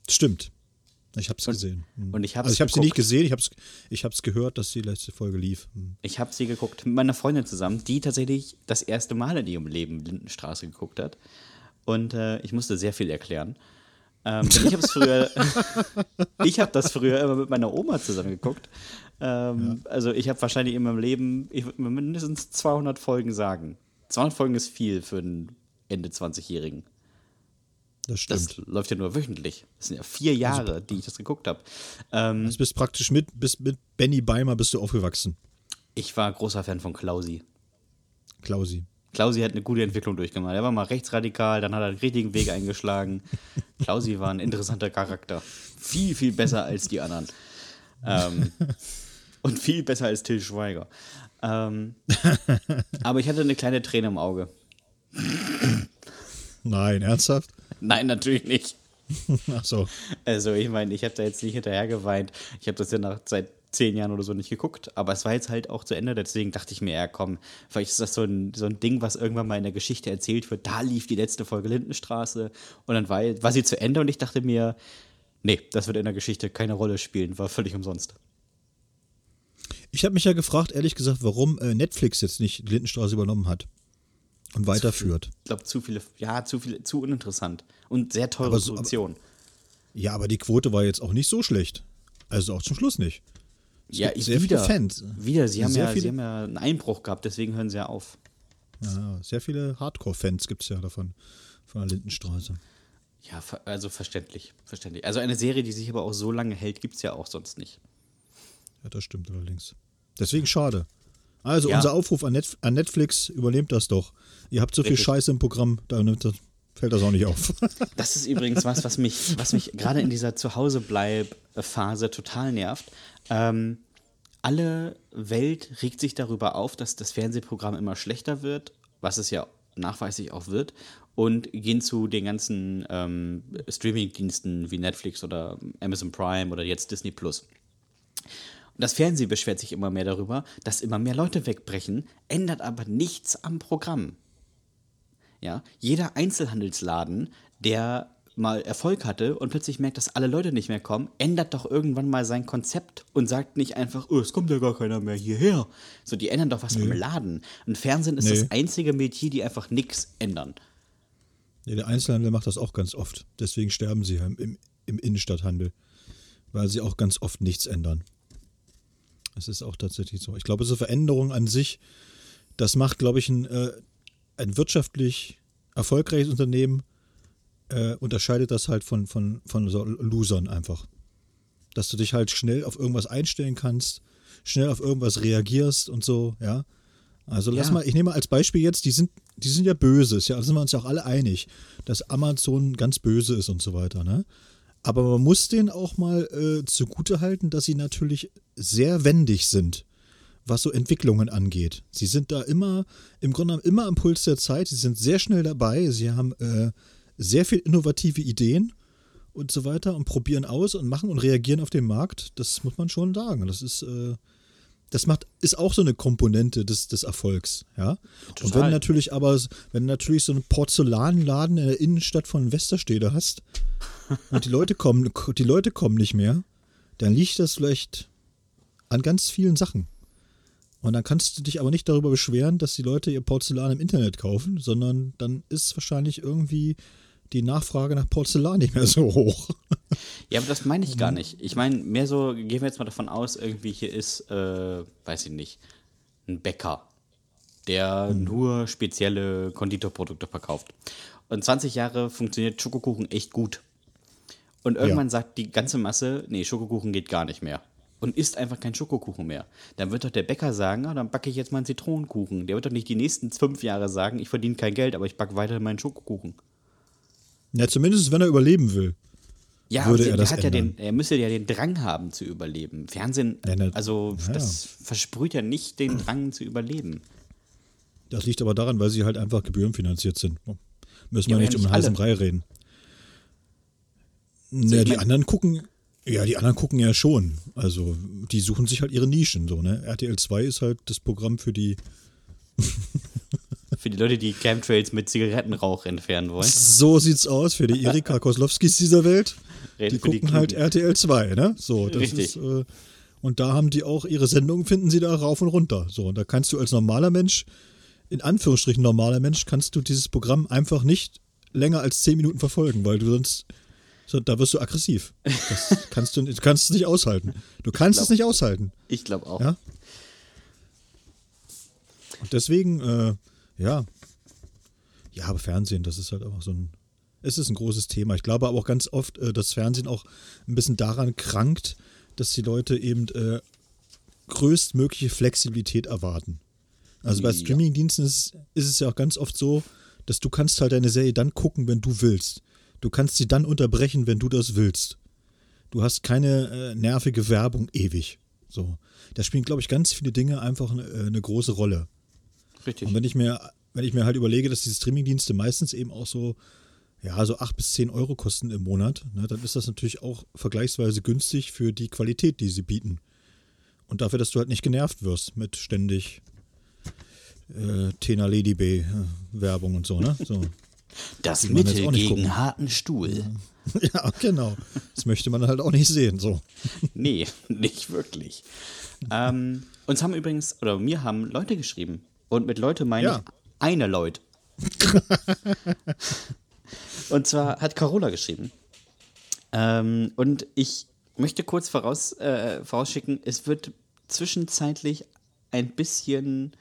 B: Stimmt. Ich habe es gesehen. Hm.
A: Und ich habe
B: Also ich habe sie nicht gesehen, ich habe es ich hab's gehört, dass die letzte Folge lief. Hm.
A: Ich habe sie geguckt mit meiner Freundin zusammen, die tatsächlich das erste Mal in ihrem Leben Lindenstraße geguckt hat. Und äh, ich musste sehr viel erklären. Ähm, ich habe früher, [LAUGHS] [LAUGHS] ich habe das früher immer mit meiner Oma zusammen geguckt. Ähm, Also ich habe wahrscheinlich in meinem Leben ich mir mindestens 200 Folgen sagen. 200 Folgen ist viel für einen Ende 20-Jährigen.
B: Das stimmt.
A: Das läuft ja nur wöchentlich. Das sind ja vier Jahre, die ich das geguckt habe. Ähm,
B: Du bist praktisch mit, bist mit Benny Beimer bist du aufgewachsen.
A: ich war großer Fan von Klausi.
B: Klausi.
A: Klausi hat eine gute Entwicklung durchgemacht. Er war mal rechtsradikal, dann hat er den richtigen Weg eingeschlagen. [LAUGHS] Klausi war ein interessanter Charakter. Viel, viel besser als die anderen. Ähm, [LAUGHS] und viel besser als Till Schweiger. Ähm, [LAUGHS] aber ich hatte eine kleine Träne im Auge.
B: Nein, ernsthaft?
A: Nein, natürlich nicht. [LAUGHS]
B: Ach so.
A: Also ich meine, ich habe da jetzt nicht hinterher geweint. Ich habe das ja nach seit zehn Jahren oder so nicht geguckt, aber es war jetzt halt auch zu Ende, deswegen dachte ich mir, ja komm, vielleicht ist das so ein, so ein Ding, was irgendwann mal in der Geschichte erzählt wird. Da lief die letzte Folge Lindenstraße und dann war, war sie zu Ende und ich dachte mir, nee, das wird in der Geschichte keine Rolle spielen, war völlig umsonst.
B: Ich habe mich ja gefragt, ehrlich gesagt, warum äh, Netflix jetzt nicht die Lindenstraße übernommen hat und weiterführt.
A: Ich glaube, zu viele, ja, zu viele, zu uninteressant und sehr teure
B: Aber so-
A: Produktion.
B: Ja, aber die Quote war jetzt auch nicht so schlecht. Also auch zum Schluss nicht. Es
A: ja, ich
B: sehr
A: wieder,
B: viele Fans.
A: Wieder, sie haben, ja,
B: viele-
A: sie haben ja einen Einbruch gehabt, deswegen hören sie ja auf.
B: Ja, sehr viele Hardcore-Fans gibt es ja davon, von der Lindenstraße.
A: Ja, also verständlich, verständlich. Also eine Serie, die sich aber auch so lange hält, gibt es ja auch sonst nicht.
B: Ja, das stimmt allerdings. Deswegen schade. Also
A: Ja.
B: unser Aufruf an, Net an Netflix, übernehmt das doch. Ihr habt so viel
A: Richtig.
B: Scheiße im Programm, da fällt das auch nicht auf. [LAUGHS]
A: Das ist übrigens was, was mich, was mich gerade in dieser Zuhausebleib-Phase total nervt. Ähm, alle Welt regt sich darüber auf, dass das Fernsehprogramm immer schlechter wird, was es ja nachweislich auch wird, und gehen zu den ganzen ähm, Streaming-Diensten wie Netflix oder Amazon Prime oder jetzt Disney Plus. Und das Fernsehen beschwert sich immer mehr darüber, dass immer mehr Leute wegbrechen, ändert aber nichts am Programm. Ja, jeder Einzelhandelsladen, der mal Erfolg hatte und plötzlich merkt, dass alle Leute nicht mehr kommen, ändert doch irgendwann mal sein Konzept und sagt nicht einfach, oh, es kommt ja gar keiner mehr hierher. So, die ändern doch was am Laden. Und Fernsehen ist
B: Nee.
A: das einzige Metier, die einfach nichts ändern.
B: Ja, der Einzelhandel macht das auch ganz oft. Deswegen sterben sie im, im, im Innenstadthandel. Weil sie auch ganz oft nichts ändern. Es ist auch tatsächlich so. Ich glaube, so Veränderung an sich, das macht, glaube ich, ein, äh, ein wirtschaftlich erfolgreiches Unternehmen, äh, unterscheidet das halt von, von, von so Losern einfach. Dass du dich halt schnell auf irgendwas einstellen kannst, schnell auf irgendwas reagierst und so, ja. Also lass
A: Ja.
B: mal, ich nehme mal als Beispiel jetzt, die sind, die sind ja böse, ist ja, da sind wir uns ja auch alle einig, dass Amazon ganz böse ist und so weiter, ne? Aber man muss denen auch mal äh, zugute halten, dass sie natürlich sehr wendig sind, was so Entwicklungen angeht. Sie sind da immer, im Grunde genommen immer am Puls der Zeit, sie sind sehr schnell dabei, sie haben äh, sehr viel innovative Ideen und so weiter und probieren aus und machen und reagieren auf den Markt. Das muss man schon sagen. Das ist, äh, das macht, ist auch so eine Komponente des, des Erfolgs, ja. Und
A: Total.
B: wenn natürlich aber, wenn du natürlich so einen Porzellanladen in der Innenstadt von Westerstede hast [LAUGHS] und die Leute kommen, die Leute kommen nicht mehr, dann liegt das vielleicht an ganz vielen Sachen. Und dann kannst du dich aber nicht darüber beschweren, dass die Leute ihr Porzellan im Internet kaufen, sondern dann ist wahrscheinlich irgendwie die Nachfrage nach Porzellan nicht mehr so hoch. [LAUGHS]
A: Ja, aber das meine ich gar nicht. Ich meine, mehr so, gehen wir jetzt mal davon aus, irgendwie hier ist, äh, weiß ich nicht, ein Bäcker, der nur spezielle Konditorprodukte verkauft. Und 20 Jahre funktioniert Schokokuchen echt gut. Und irgendwann
B: Ja.
A: sagt die ganze Masse, nee, Schokokuchen geht gar nicht mehr. Und isst einfach kein Schokokuchen mehr. Dann wird doch der Bäcker sagen, ah, dann backe ich jetzt mal einen Zitronenkuchen. Der wird doch nicht die nächsten fünf Jahre sagen, ich verdiene kein Geld, aber ich backe weiter meinen Schokokuchen.
B: Ja, zumindest wenn er überleben will.
A: Ja,
B: würde er das
A: hat ja den, er müsste ja den Drang haben zu überleben. Fernsehen, also
B: ja.
A: das versprüht ja nicht den Drang zu überleben.
B: Das liegt aber daran, weil sie halt einfach gebührenfinanziert sind. Müssen
A: Ja,
B: wir nicht um den heißen. Brei reden.
A: ich
B: Ja, die anderen gucken, ja, die anderen gucken ja schon. Also, die suchen sich halt ihre Nischen so, ne? RTL 2 ist halt das Programm für die.
A: Für die Leute, die Chemtrails mit Zigarettenrauch entfernen wollen.
B: So sieht's aus für die Erika Koslowskis dieser Welt. Die gucken halt. RTL 2, ne? So, das
A: Richtig.
B: ist. Äh, und da haben die auch ihre Sendungen, finden sie da rauf und runter. So, und da kannst du als normaler Mensch, in Anführungsstrichen normaler Mensch, kannst du dieses Programm einfach nicht länger als zehn Minuten verfolgen, weil du sonst, so, da wirst du aggressiv. Das [LAUGHS] kannst du, du kannst es nicht aushalten. Du kannst es nicht aushalten.
A: Ich glaube auch.
B: Ja? Und deswegen, äh, ja. Ja, aber Fernsehen, das ist halt einfach so ein. Es ist ein großes Thema. Ich glaube aber auch ganz oft, äh, dass Fernsehen auch ein bisschen daran krankt, dass die Leute eben äh, größtmögliche Flexibilität erwarten. Also bei. Streamingdiensten ist, ist es ja auch ganz oft so, dass du kannst halt deine Serie dann gucken, wenn du willst. Du kannst sie dann unterbrechen, wenn du das willst. Du hast keine äh, nervige Werbung ewig. So. Da spielen, glaube ich, ganz viele Dinge einfach eine, eine große Rolle.
A: Richtig.
B: Und wenn ich mir, wenn ich mir halt überlege, dass diese Streamingdienste meistens eben auch so, ja, so 8 bis 10 Euro kosten im Monat, ne, dann ist das natürlich auch vergleichsweise günstig für die Qualität, die sie bieten. Und dafür, dass du halt nicht genervt wirst mit ständig äh, Tena Lady Bay äh, Werbung und so, ne? So.
A: das Mittel gegen
B: gucken.
A: harten Stuhl. [LAUGHS]
B: ja, genau. Das möchte man halt auch nicht sehen, so. [LAUGHS]
A: Nee, nicht wirklich. ähm, uns haben übrigens, oder mir haben Leute geschrieben. Und mit Leute meine
B: Ja.
A: ich eine Leute. [LAUGHS] und zwar hat Carola geschrieben. Ähm, und ich möchte kurz voraus, äh, vorausschicken, es wird zwischenzeitlich ein bisschen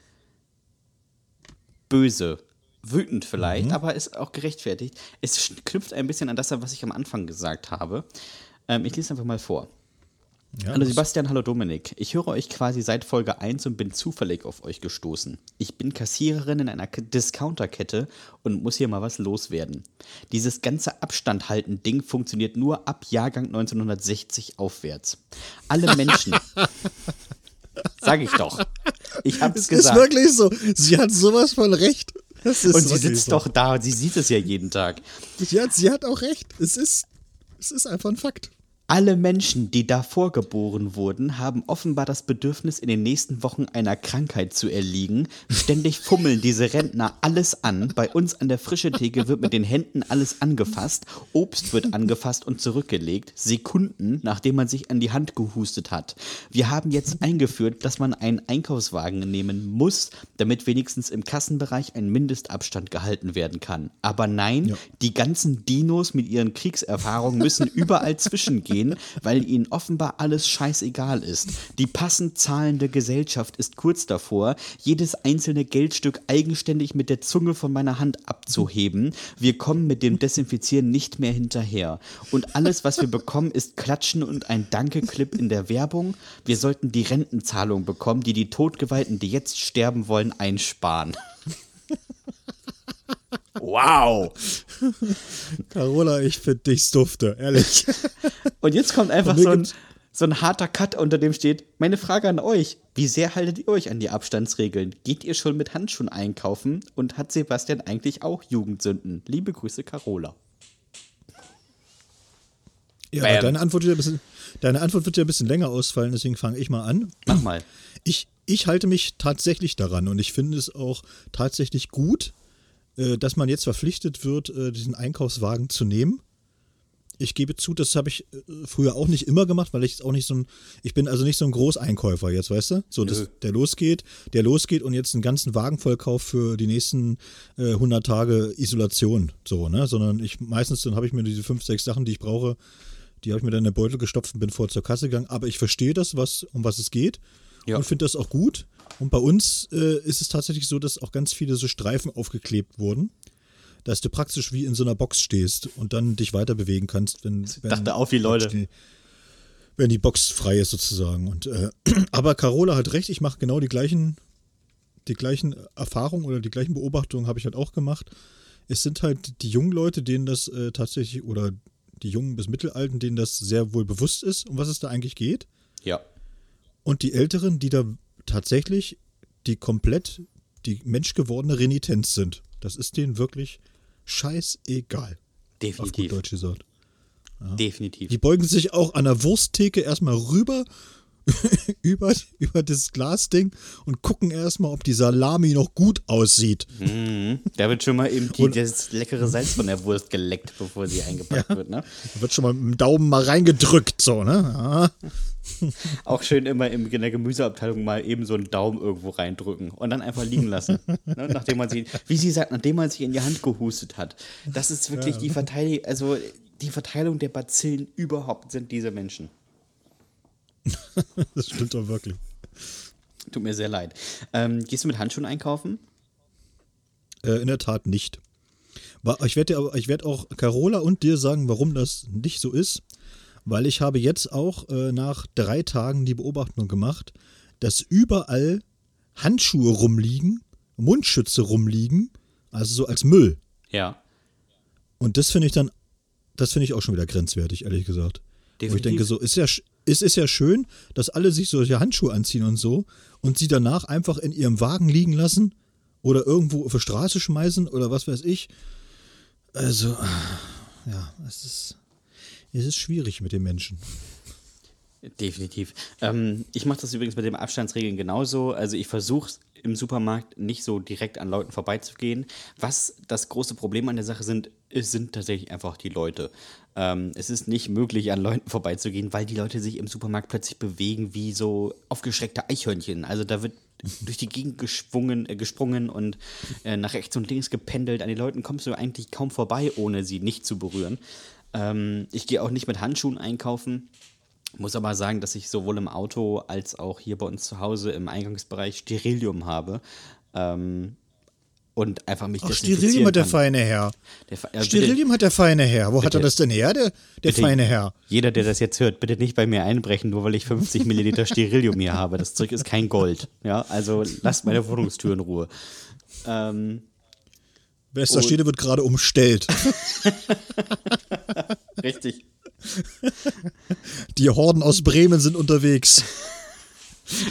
A: böse. Wütend vielleicht, aber ist auch gerechtfertigt. Es knüpft ein bisschen an das an, was ich am Anfang gesagt habe. Ähm, ich lese einfach mal vor.
B: Ja,
A: Hallo Sebastian, hallo Dominik. Ich höre euch quasi seit Folge 1 und bin zufällig auf euch gestoßen. Ich bin Kassiererin in einer Discounterkette und muss hier mal was loswerden. Dieses ganze Abstand halten Ding funktioniert nur ab Jahrgang 1960 aufwärts. Alle Menschen. [LAUGHS] Sag ich doch. Ich hab's
B: Es ist
A: gesagt.
B: wirklich so. Sie hat sowas von recht. Ist
A: Und sie sitzt
B: so.
A: doch da und sie sieht es ja jeden Tag.
B: Sie hat, sie hat auch recht. Es ist, es ist einfach ein Fakt.
A: Alle Menschen, die davor geboren wurden, haben offenbar das Bedürfnis, in den nächsten Wochen einer Krankheit zu erliegen. Ständig fummeln diese Rentner alles an. Bei uns an der frische Theke wird mit den Händen alles angefasst. Obst wird angefasst und zurückgelegt. Sekunden, nachdem man sich an die Hand gehustet hat. Wir haben jetzt eingeführt, dass man einen Einkaufswagen nehmen muss, damit wenigstens im Kassenbereich ein Mindestabstand gehalten werden kann. Aber nein,
B: Ja.
A: die ganzen Dinos mit ihren Kriegserfahrungen müssen überall zwischengehen, [LAUGHS] weil ihnen offenbar alles scheißegal ist. Die passend zahlende Gesellschaft ist kurz davor, jedes einzelne Geldstück eigenständig mit der Zunge von meiner Hand abzuheben. Wir kommen mit dem Desinfizieren nicht mehr hinterher. Und alles, was wir bekommen, ist Klatschen und ein Danke-Clip in der Werbung. Wir sollten die Rentenzahlung bekommen, die die Todgeweihten, die jetzt sterben wollen, einsparen. Wow!
B: Carola, ich finde dich dufte, ehrlich.
A: Und jetzt kommt einfach so ein, so ein harter Cut, unter dem steht: Meine Frage an euch: Wie sehr haltet ihr euch an die Abstandsregeln? Geht ihr schon mit Handschuhen einkaufen? Und hat Sebastian eigentlich auch Jugendsünden? Liebe Grüße, Carola.
B: Ja,
A: Bam.
B: deine Antwort, wird ja ein bisschen, deine Antwort wird ja ein bisschen länger ausfallen, deswegen fange ich mal an.
A: Mach mal.
B: Ich, ich halte mich tatsächlich daran und ich finde es auch tatsächlich gut, äh, dass man jetzt verpflichtet wird, äh, diesen Einkaufswagen zu nehmen. Ich gebe zu, das habe ich äh, früher auch nicht immer gemacht, weil ich jetzt auch nicht so ein, ich bin also nicht so ein Großeinkäufer jetzt, weißt du? So, dass der losgeht, der losgeht und jetzt einen ganzen Wagen voll kauft für die nächsten äh, 100 Tage Isolation, so, ne? Sondern ich, meistens dann habe ich mir diese fünf, sechs Sachen, die ich brauche, die habe ich mir dann in den Beutel gestopft und bin vor zur Kasse gegangen. Aber ich verstehe das, was, um was es geht
A: Ja.
B: und finde das auch gut. Und bei uns äh, ist es tatsächlich so, dass auch ganz viele so Streifen aufgeklebt wurden, dass du praktisch wie in so einer Box stehst und dann dich weiter bewegen kannst, wenn, wenn
A: dachte auf die Leute.
B: Die, wenn die Box frei ist sozusagen. Und äh, [CLEARS THROAT] aber Carola hat recht, ich mache genau die gleichen, die gleichen Erfahrungen oder die gleichen Beobachtungen habe ich halt auch gemacht. Es sind halt die jungen Leute, denen das äh, tatsächlich oder die Jungen bis Mittelalten, denen das sehr wohl bewusst ist, um was es da eigentlich geht.
A: Ja.
B: Und die Älteren, die da tatsächlich die komplett die menschgewordene Renitenz sind. Das ist denen wirklich scheißegal. Auf gut
A: Definitiv.
B: Deutsch gesagt.
A: Definitiv.
B: Die beugen sich auch an der Wursttheke erstmal rüber [LAUGHS] über, über das Glasding und gucken erstmal, ob die Salami noch gut aussieht.
A: Da wird schon mal eben die,
B: Und-
A: das leckere Salz von der Wurst geleckt, bevor sie [LAUGHS] eingepackt wird. Ne?
B: Da wird schon mal mit dem Daumen mal reingedrückt, so, ne? Ja. [LAUGHS]
A: Auch schön immer im, in der Gemüseabteilung mal eben so einen Daumen irgendwo reindrücken und dann einfach liegen lassen. [LAUGHS] ne? Nachdem man sie, wie sie sagt, nachdem man sich in die Hand gehustet hat. Das ist wirklich die Verteidigung, also die Verteilung der Bazillen überhaupt sind diese Menschen. [LAUGHS]
B: Das stimmt doch wirklich.
A: Tut mir sehr leid. Ähm, gehst du mit Handschuhen einkaufen?
B: Äh, in der Tat nicht. Ich werde dir aber- ich werde auch Carola und dir sagen, warum das nicht so ist. Weil ich habe jetzt auch äh, nach drei Tagen die Beobachtung gemacht, dass überall Handschuhe rumliegen, Mundschütze rumliegen, also so als Müll.
A: Ja.
B: Und das finde ich dann, das finde ich auch schon wieder grenzwertig, ehrlich gesagt. Wo ich
A: Definitiv.
B: denke, so, ist ja, es ist ja schön, dass alle sich solche Handschuhe anziehen und so und sie danach einfach in ihrem Wagen liegen lassen oder irgendwo auf die Straße schmeißen oder was weiß ich. Also, ja, es ist, es ist schwierig mit den Menschen.
A: Definitiv. Ähm, ich mache das übrigens mit den Abstandsregeln genauso. Also ich versuche im Supermarkt nicht so direkt an Leuten vorbeizugehen. Was das große Problem an der Sache sind, sind tatsächlich einfach die Leute. Ähm, es ist nicht möglich, an Leuten vorbeizugehen, weil die Leute sich im Supermarkt plötzlich bewegen wie so aufgeschreckte Eichhörnchen. Also da wird [LAUGHS] durch die Gegend geschwungen, äh, gesprungen und äh, nach rechts und links gependelt. An den Leuten kommst du eigentlich kaum vorbei, ohne sie nicht zu berühren. Ähm, ich gehe auch nicht mit Handschuhen einkaufen. Muss aber sagen, dass ich sowohl im Auto als auch hier bei uns zu Hause im Eingangsbereich Sterilium habe. Ähm, und einfach mich
B: Ach, Sterilium hat der feine Herr.
A: Der äh, bitte,
B: Sterilium hat der feine Herr. Wo hat
A: Bitte.
B: er das denn her, der, der
A: bitte,
B: feine Herr?
A: Jeder, der das jetzt hört, bitte nicht bei mir einbrechen, nur weil ich 50 Milliliter Sterilium hier habe. Das Zeug ist kein Gold. Ja, also lasst meine Wohnungstür in Ruhe. Ähm,
B: Westerstede wird gerade umstellt. [LAUGHS]
A: richtig.
B: Die Horden aus Bremen sind unterwegs.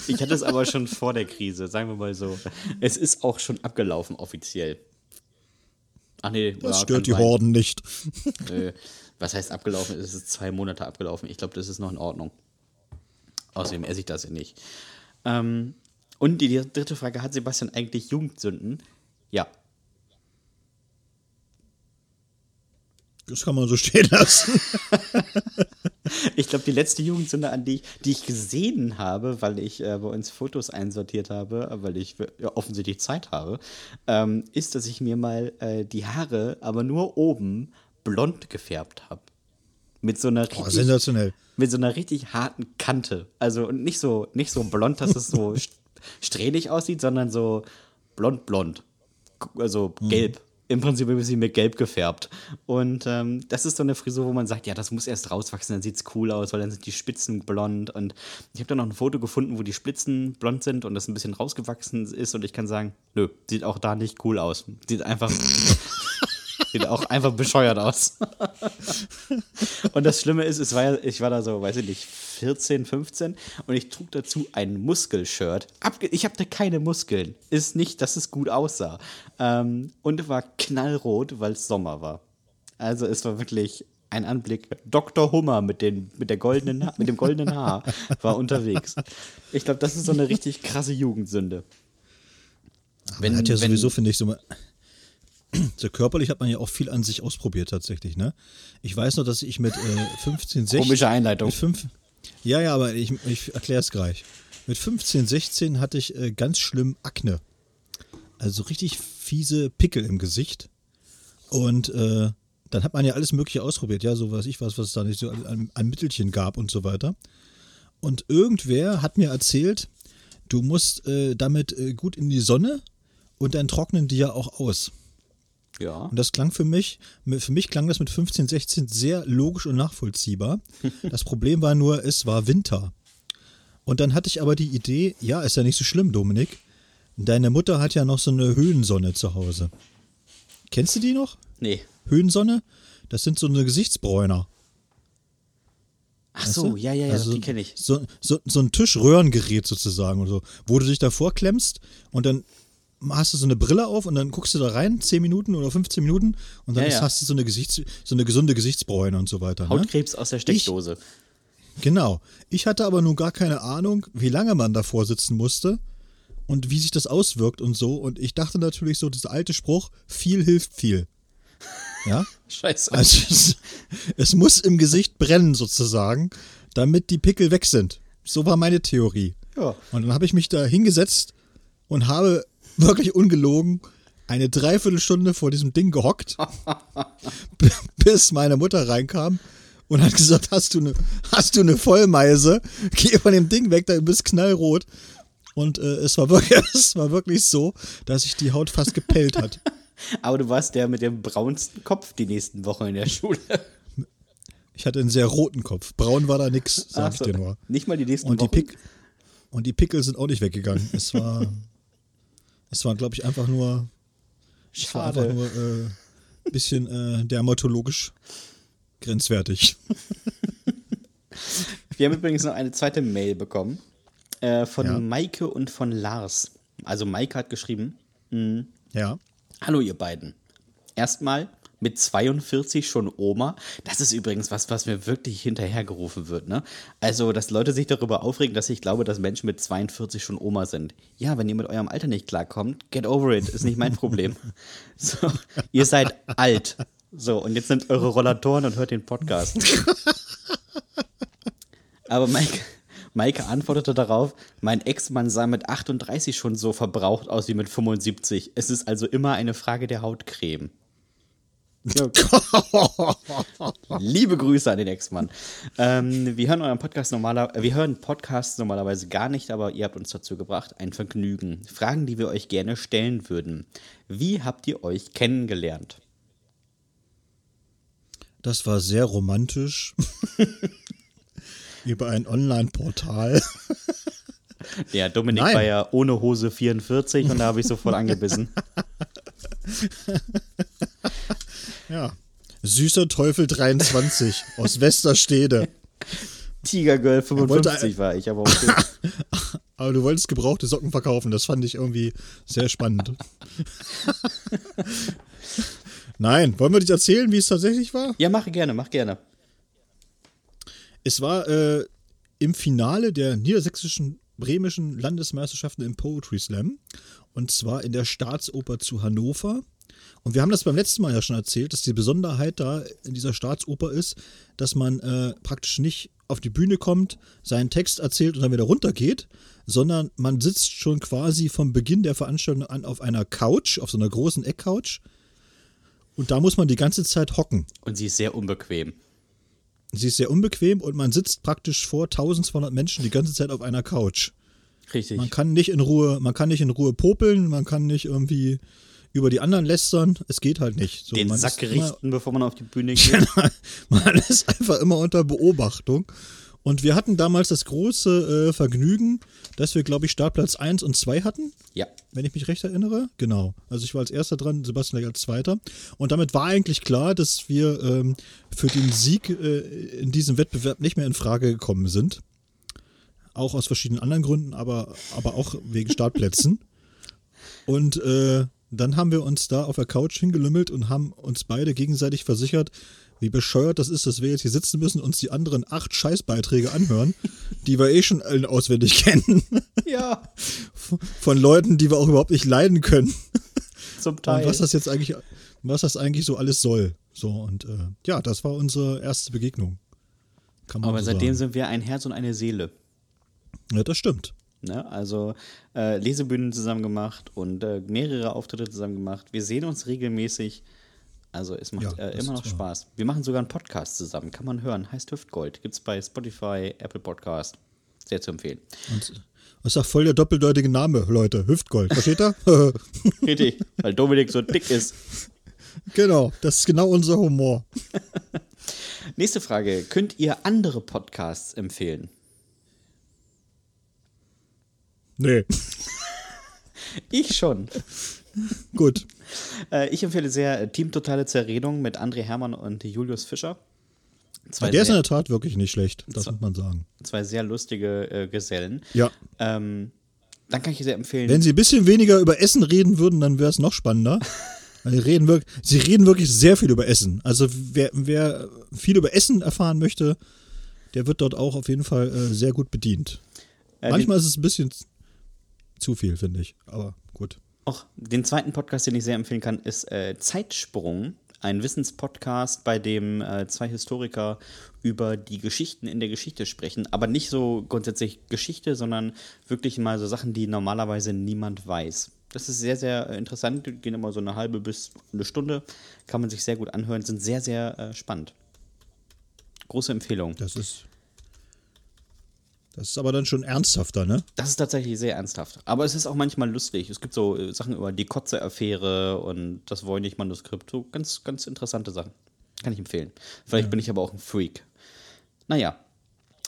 A: Ich hatte es aber schon vor der Krise, sagen wir mal so. Es ist auch schon abgelaufen offiziell. Ach nee,
B: Das
A: ja,
B: stört die
A: sein.
B: Horden nicht.
A: Äh, was heißt abgelaufen? Es ist zwei Monate abgelaufen. Ich glaube, das ist noch in Ordnung. Außerdem esse ich das ja nicht. Ähm, und die dritte Frage: Hat Sebastian eigentlich Jugendsünden? Ja.
B: Das kann man so stehen lassen. [LAUGHS]
A: Ich glaube, die letzte Jugendsünde, an die ich, die ich gesehen habe, weil ich äh, bei uns Fotos einsortiert habe, weil ich ja, offensichtlich Zeit habe, ähm, ist, dass ich mir mal äh, die Haare, aber nur oben, blond gefärbt habe. Mit so einer
B: Oh,
A: richtig,
B: sensationell.
A: mit so einer richtig harten Kante. Also und nicht so, nicht so blond, dass es so [LAUGHS] st- strähnig aussieht, sondern so blond, blond. Also gelb. Im Prinzip ein bisschen mit gelb gefärbt. Und ähm, das ist so eine Frisur, wo man sagt, ja, das muss erst rauswachsen, dann sieht es cool aus, weil dann sind die Spitzen blond. Und ich habe dann noch ein Foto gefunden, wo die Spitzen blond sind und das ein bisschen rausgewachsen ist. Und ich kann sagen, nö, sieht auch da nicht cool aus. Sieht einfach. [LAUGHS] Sieht auch einfach bescheuert aus. [LAUGHS] Und das Schlimme ist, es war, ich war da so, weiß ich nicht, 14, 15 und ich trug dazu ein Muskelshirt. Abge ich hatte keine Muskeln. Ist nicht, dass es gut aussah. Ähm, und war knallrot, weil es Sommer war. Also es war wirklich ein Anblick. Dr. Hummer mit, den, mit, der goldenen, mit dem goldenen Haar war unterwegs. Ich glaube, das ist so eine richtig krasse Jugendsünde.
B: Man hat ja sowieso, finde ich, so, [CLEARS THROAT] so körperlich hat man ja auch viel an sich ausprobiert tatsächlich, ne? Ich weiß noch, dass ich mit äh, 15, 16.
A: Komische Einleitung.
B: Fünf, ja, ja, aber ich, ich erkläre es gleich. Mit 15, 16 hatte ich äh, ganz schlimm Akne. Also richtig fiese Pickel im Gesicht. Und äh, dann hat man ja alles Mögliche ausprobiert, ja, so weiß ich was, was es da nicht so an, an Mittelchen gab und so weiter. Und irgendwer hat mir erzählt, du musst äh, damit äh, gut in die Sonne und dann trocknen die ja auch aus.
A: Ja.
B: Und das klang für mich, für mich klang das mit 15, 16 sehr logisch und nachvollziehbar. [LAUGHS] Das Problem war nur, es war Winter. Und dann hatte ich aber die Idee, ja, ist ja nicht so schlimm, Dominik. Deine Mutter hat ja noch so eine Höhensonne zu Hause. Kennst du die noch?
A: Nee.
B: Höhensonne? Das sind so eine Gesichtsbräuner.
A: Ach
B: Weißt
A: so,
B: du?
A: ja, ja, ja,
B: Also
A: die kenne ich.
B: So, so, so ein Tischröhrengerät sozusagen, oder so, wo du dich davor klemmst und dann hast du so eine Brille auf und dann guckst du da rein, 10 Minuten oder 15 Minuten und dann
A: Ja, ja.
B: hast du so eine, Gesichts-, so eine gesunde Gesichtsbräune und so weiter. Ne?
A: Hautkrebs aus der Steckdose.
B: Genau. Ich hatte aber nun gar keine Ahnung, wie lange man davor sitzen musste und wie sich das auswirkt und so. Und ich dachte natürlich so, dieser alte Spruch, viel hilft viel. Ja? [LAUGHS]
A: Scheiße.
B: Also es, es muss im Gesicht brennen sozusagen, damit die Pickel weg sind. So war meine Theorie.
A: Ja.
B: Und dann habe ich mich da hingesetzt und habe [LAUGHS] wirklich ungelogen eine Dreiviertelstunde vor diesem Ding gehockt, [LAUGHS] bis meine Mutter reinkam und hat gesagt, hast du eine, hast du eine Vollmeise? Geh von dem Ding weg, du bist knallrot. Und äh, es, war wirklich, [LAUGHS] es war wirklich so, dass sich die Haut fast gepellt hat.
A: Aber du warst der mit dem braunsten Kopf die nächsten Wochen in der Schule.
B: Ich hatte einen sehr roten Kopf. Braun war da nix, sag
A: Ach
B: ich
A: so,
B: dir nur.
A: Nicht mal die nächsten
B: Und die,
A: Wochen.
B: Pick, und die Pickel sind auch nicht weggegangen. Es war, es war, glaube ich, einfach nur, war einfach
A: Schade.
B: nur äh, ein bisschen äh, dermatologisch grenzwertig. [LAUGHS]
A: Wir haben übrigens noch eine zweite Mail bekommen äh, von
B: Ja.
A: Maike und von Lars. Also Maike hat geschrieben,
B: Ja.
A: Hallo ihr beiden. Erstmal mit 42 schon Oma. Das ist übrigens was, was mir wirklich hinterhergerufen wird. Ne? Also, dass Leute sich darüber aufregen, dass ich glaube, dass Menschen mit 42 schon Oma sind. Ja, wenn ihr mit eurem Alter nicht klarkommt, get over it, ist nicht mein Problem. [LAUGHS] so, ihr seid alt. So, und jetzt nimmt eure Rollatoren und hört den Podcast. Aber Maike, Maike antwortete darauf, mein Ex-Mann sah mit 38 schon so verbraucht aus wie mit 75. Es ist also immer eine Frage der Hautcreme. [LAUGHS] Liebe Grüße an den Ex-Mann. Ähm, wir hören euren Podcast normaler, äh, wir hören Podcasts normalerweise gar nicht, aber ihr habt uns dazu gebracht. Ein Vergnügen. Fragen, die wir euch gerne stellen würden. Wie habt ihr euch kennengelernt?
B: Das war sehr romantisch. [LAUGHS] Über ein Online-Portal. [LAUGHS]
A: Ja, Dominik
B: Nein.
A: war ja ohne Hose 44 und da habe ich sofort angebissen.
B: Ja. Süßer Teufel 23 aus Westerstede.
A: Tigergirl
B: wollte
A: 55 war ich, aber okay. [LAUGHS]
B: Aber du wolltest gebrauchte Socken verkaufen. Das fand ich irgendwie sehr spannend. [LAUGHS] Nein, wollen wir dich erzählen, wie es tatsächlich war?
A: Ja, mach gerne, mach gerne.
B: Es war äh, im Finale der niedersächsischen bremischen Landesmeisterschaften im Poetry Slam. Und zwar in der Staatsoper zu Hannover. Und wir haben das beim letzten Mal ja schon erzählt, dass die Besonderheit da in dieser Staatsoper ist, dass man äh, praktisch nicht auf die Bühne kommt, seinen Text erzählt und dann wieder runtergeht, sondern man sitzt schon quasi vom Beginn der Veranstaltung an auf einer Couch, auf so einer großen Eckcouch. Und da muss man die ganze Zeit hocken.
A: Und sie ist sehr unbequem.
B: Sie ist sehr unbequem und man sitzt praktisch vor 1200 Menschen die ganze Zeit auf einer Couch.
A: Richtig.
B: Man kann nicht in Ruhe, man kann nicht in Ruhe popeln, man kann nicht irgendwie über die anderen lästern. Es geht halt nicht. So,
A: Den
B: man
A: Sack
B: ist immer-
A: richten, bevor man auf die Bühne [LAUGHS] geht.
B: man ist einfach immer unter Beobachtung. Und wir hatten damals das große äh, Vergnügen, dass wir, glaube ich, Startplatz 1 und 2 hatten,
A: ja.
B: wenn ich mich recht erinnere. Genau. Also ich war als erster dran, Sebastian als zweiter. Und damit war eigentlich klar, dass wir ähm, für den Sieg äh, in diesem Wettbewerb nicht mehr in Frage gekommen sind. Auch aus verschiedenen anderen Gründen, aber, aber auch wegen Startplätzen. Und äh, dann haben wir uns da auf der Couch hingelümmelt und haben uns beide gegenseitig versichert, wie bescheuert das ist, dass wir jetzt hier sitzen müssen und uns die anderen acht Scheißbeiträge anhören, [LAUGHS] die wir eh schon allen auswendig kennen.
A: Ja,
B: Von Leuten, die wir auch überhaupt nicht leiden können.
A: zum
B: Und
A: Teil.
B: was das jetzt eigentlich, was das eigentlich so alles soll. So, und äh, ja, das war unsere erste Begegnung.
A: Aber
B: so
A: seitdem
B: sagen.
A: sind wir ein Herz und eine Seele.
B: Ja, das stimmt.
A: Ne? Also äh, Lesebühnen zusammen gemacht und äh, mehrere Auftritte zusammen gemacht. Wir sehen uns regelmäßig. Also es macht
B: Ja,
A: äh, immer noch. Spaß. Wir machen sogar einen Podcast zusammen. Kann man hören. Heißt Hüftgold. Gibt's bei Spotify, Apple Podcast. Sehr zu empfehlen.
B: Und das ist auch voll der doppeldeutige Name, Leute. Hüftgold. Versteht ihr? [LAUGHS]
A: Richtig, weil Dominik so dick ist.
B: genau, das ist genau unser Humor. [LAUGHS]
A: Nächste Frage. Könnt ihr andere Podcasts empfehlen?
B: Nee, [LAUGHS]
A: Ich schon.
B: gut.
A: Äh, ich empfehle sehr äh, Team Totale Zerredung mit André Hermann und Julius Fischer. Zwei,
B: Ja, der ist in der Tat wirklich nicht schlecht, das muss man sagen.
A: zwei sehr lustige äh, Gesellen.
B: Ja.
A: Ähm, dann kann ich sehr empfehlen.
B: Wenn sie ein bisschen weniger über Essen reden würden, dann wäre es noch spannender. [LAUGHS] Weil Sie reden, wirklich, sie reden wirklich sehr viel über Essen. Also wer, wer viel über Essen erfahren möchte, der wird dort auch auf jeden Fall äh, sehr gut bedient.
A: Äh,
B: Manchmal ist es ein bisschen zu viel, finde ich. Aber gut.
A: Auch den zweiten Podcast, den ich sehr empfehlen kann, ist äh, Zeitsprung. Ein Wissenspodcast, bei dem äh, zwei Historiker über die Geschichten in der Geschichte sprechen. Aber nicht so grundsätzlich Geschichte, sondern wirklich mal so Sachen, die normalerweise niemand weiß. Das ist sehr, sehr äh, interessant. Die gehen immer so eine halbe bis eine Stunde. Kann man sich sehr gut anhören. Sind sehr, sehr äh, spannend. Große Empfehlung.
B: Das ist. Das ist aber dann schon ernsthafter, ne?
A: Das ist tatsächlich sehr ernsthaft. Aber es ist auch manchmal lustig. Es gibt so äh, Sachen über die Kotze-Affäre und das Voynich-Manuskript. So ganz, ganz interessante Sachen. Kann ich empfehlen. Vielleicht bin ich aber auch ein Freak. Naja.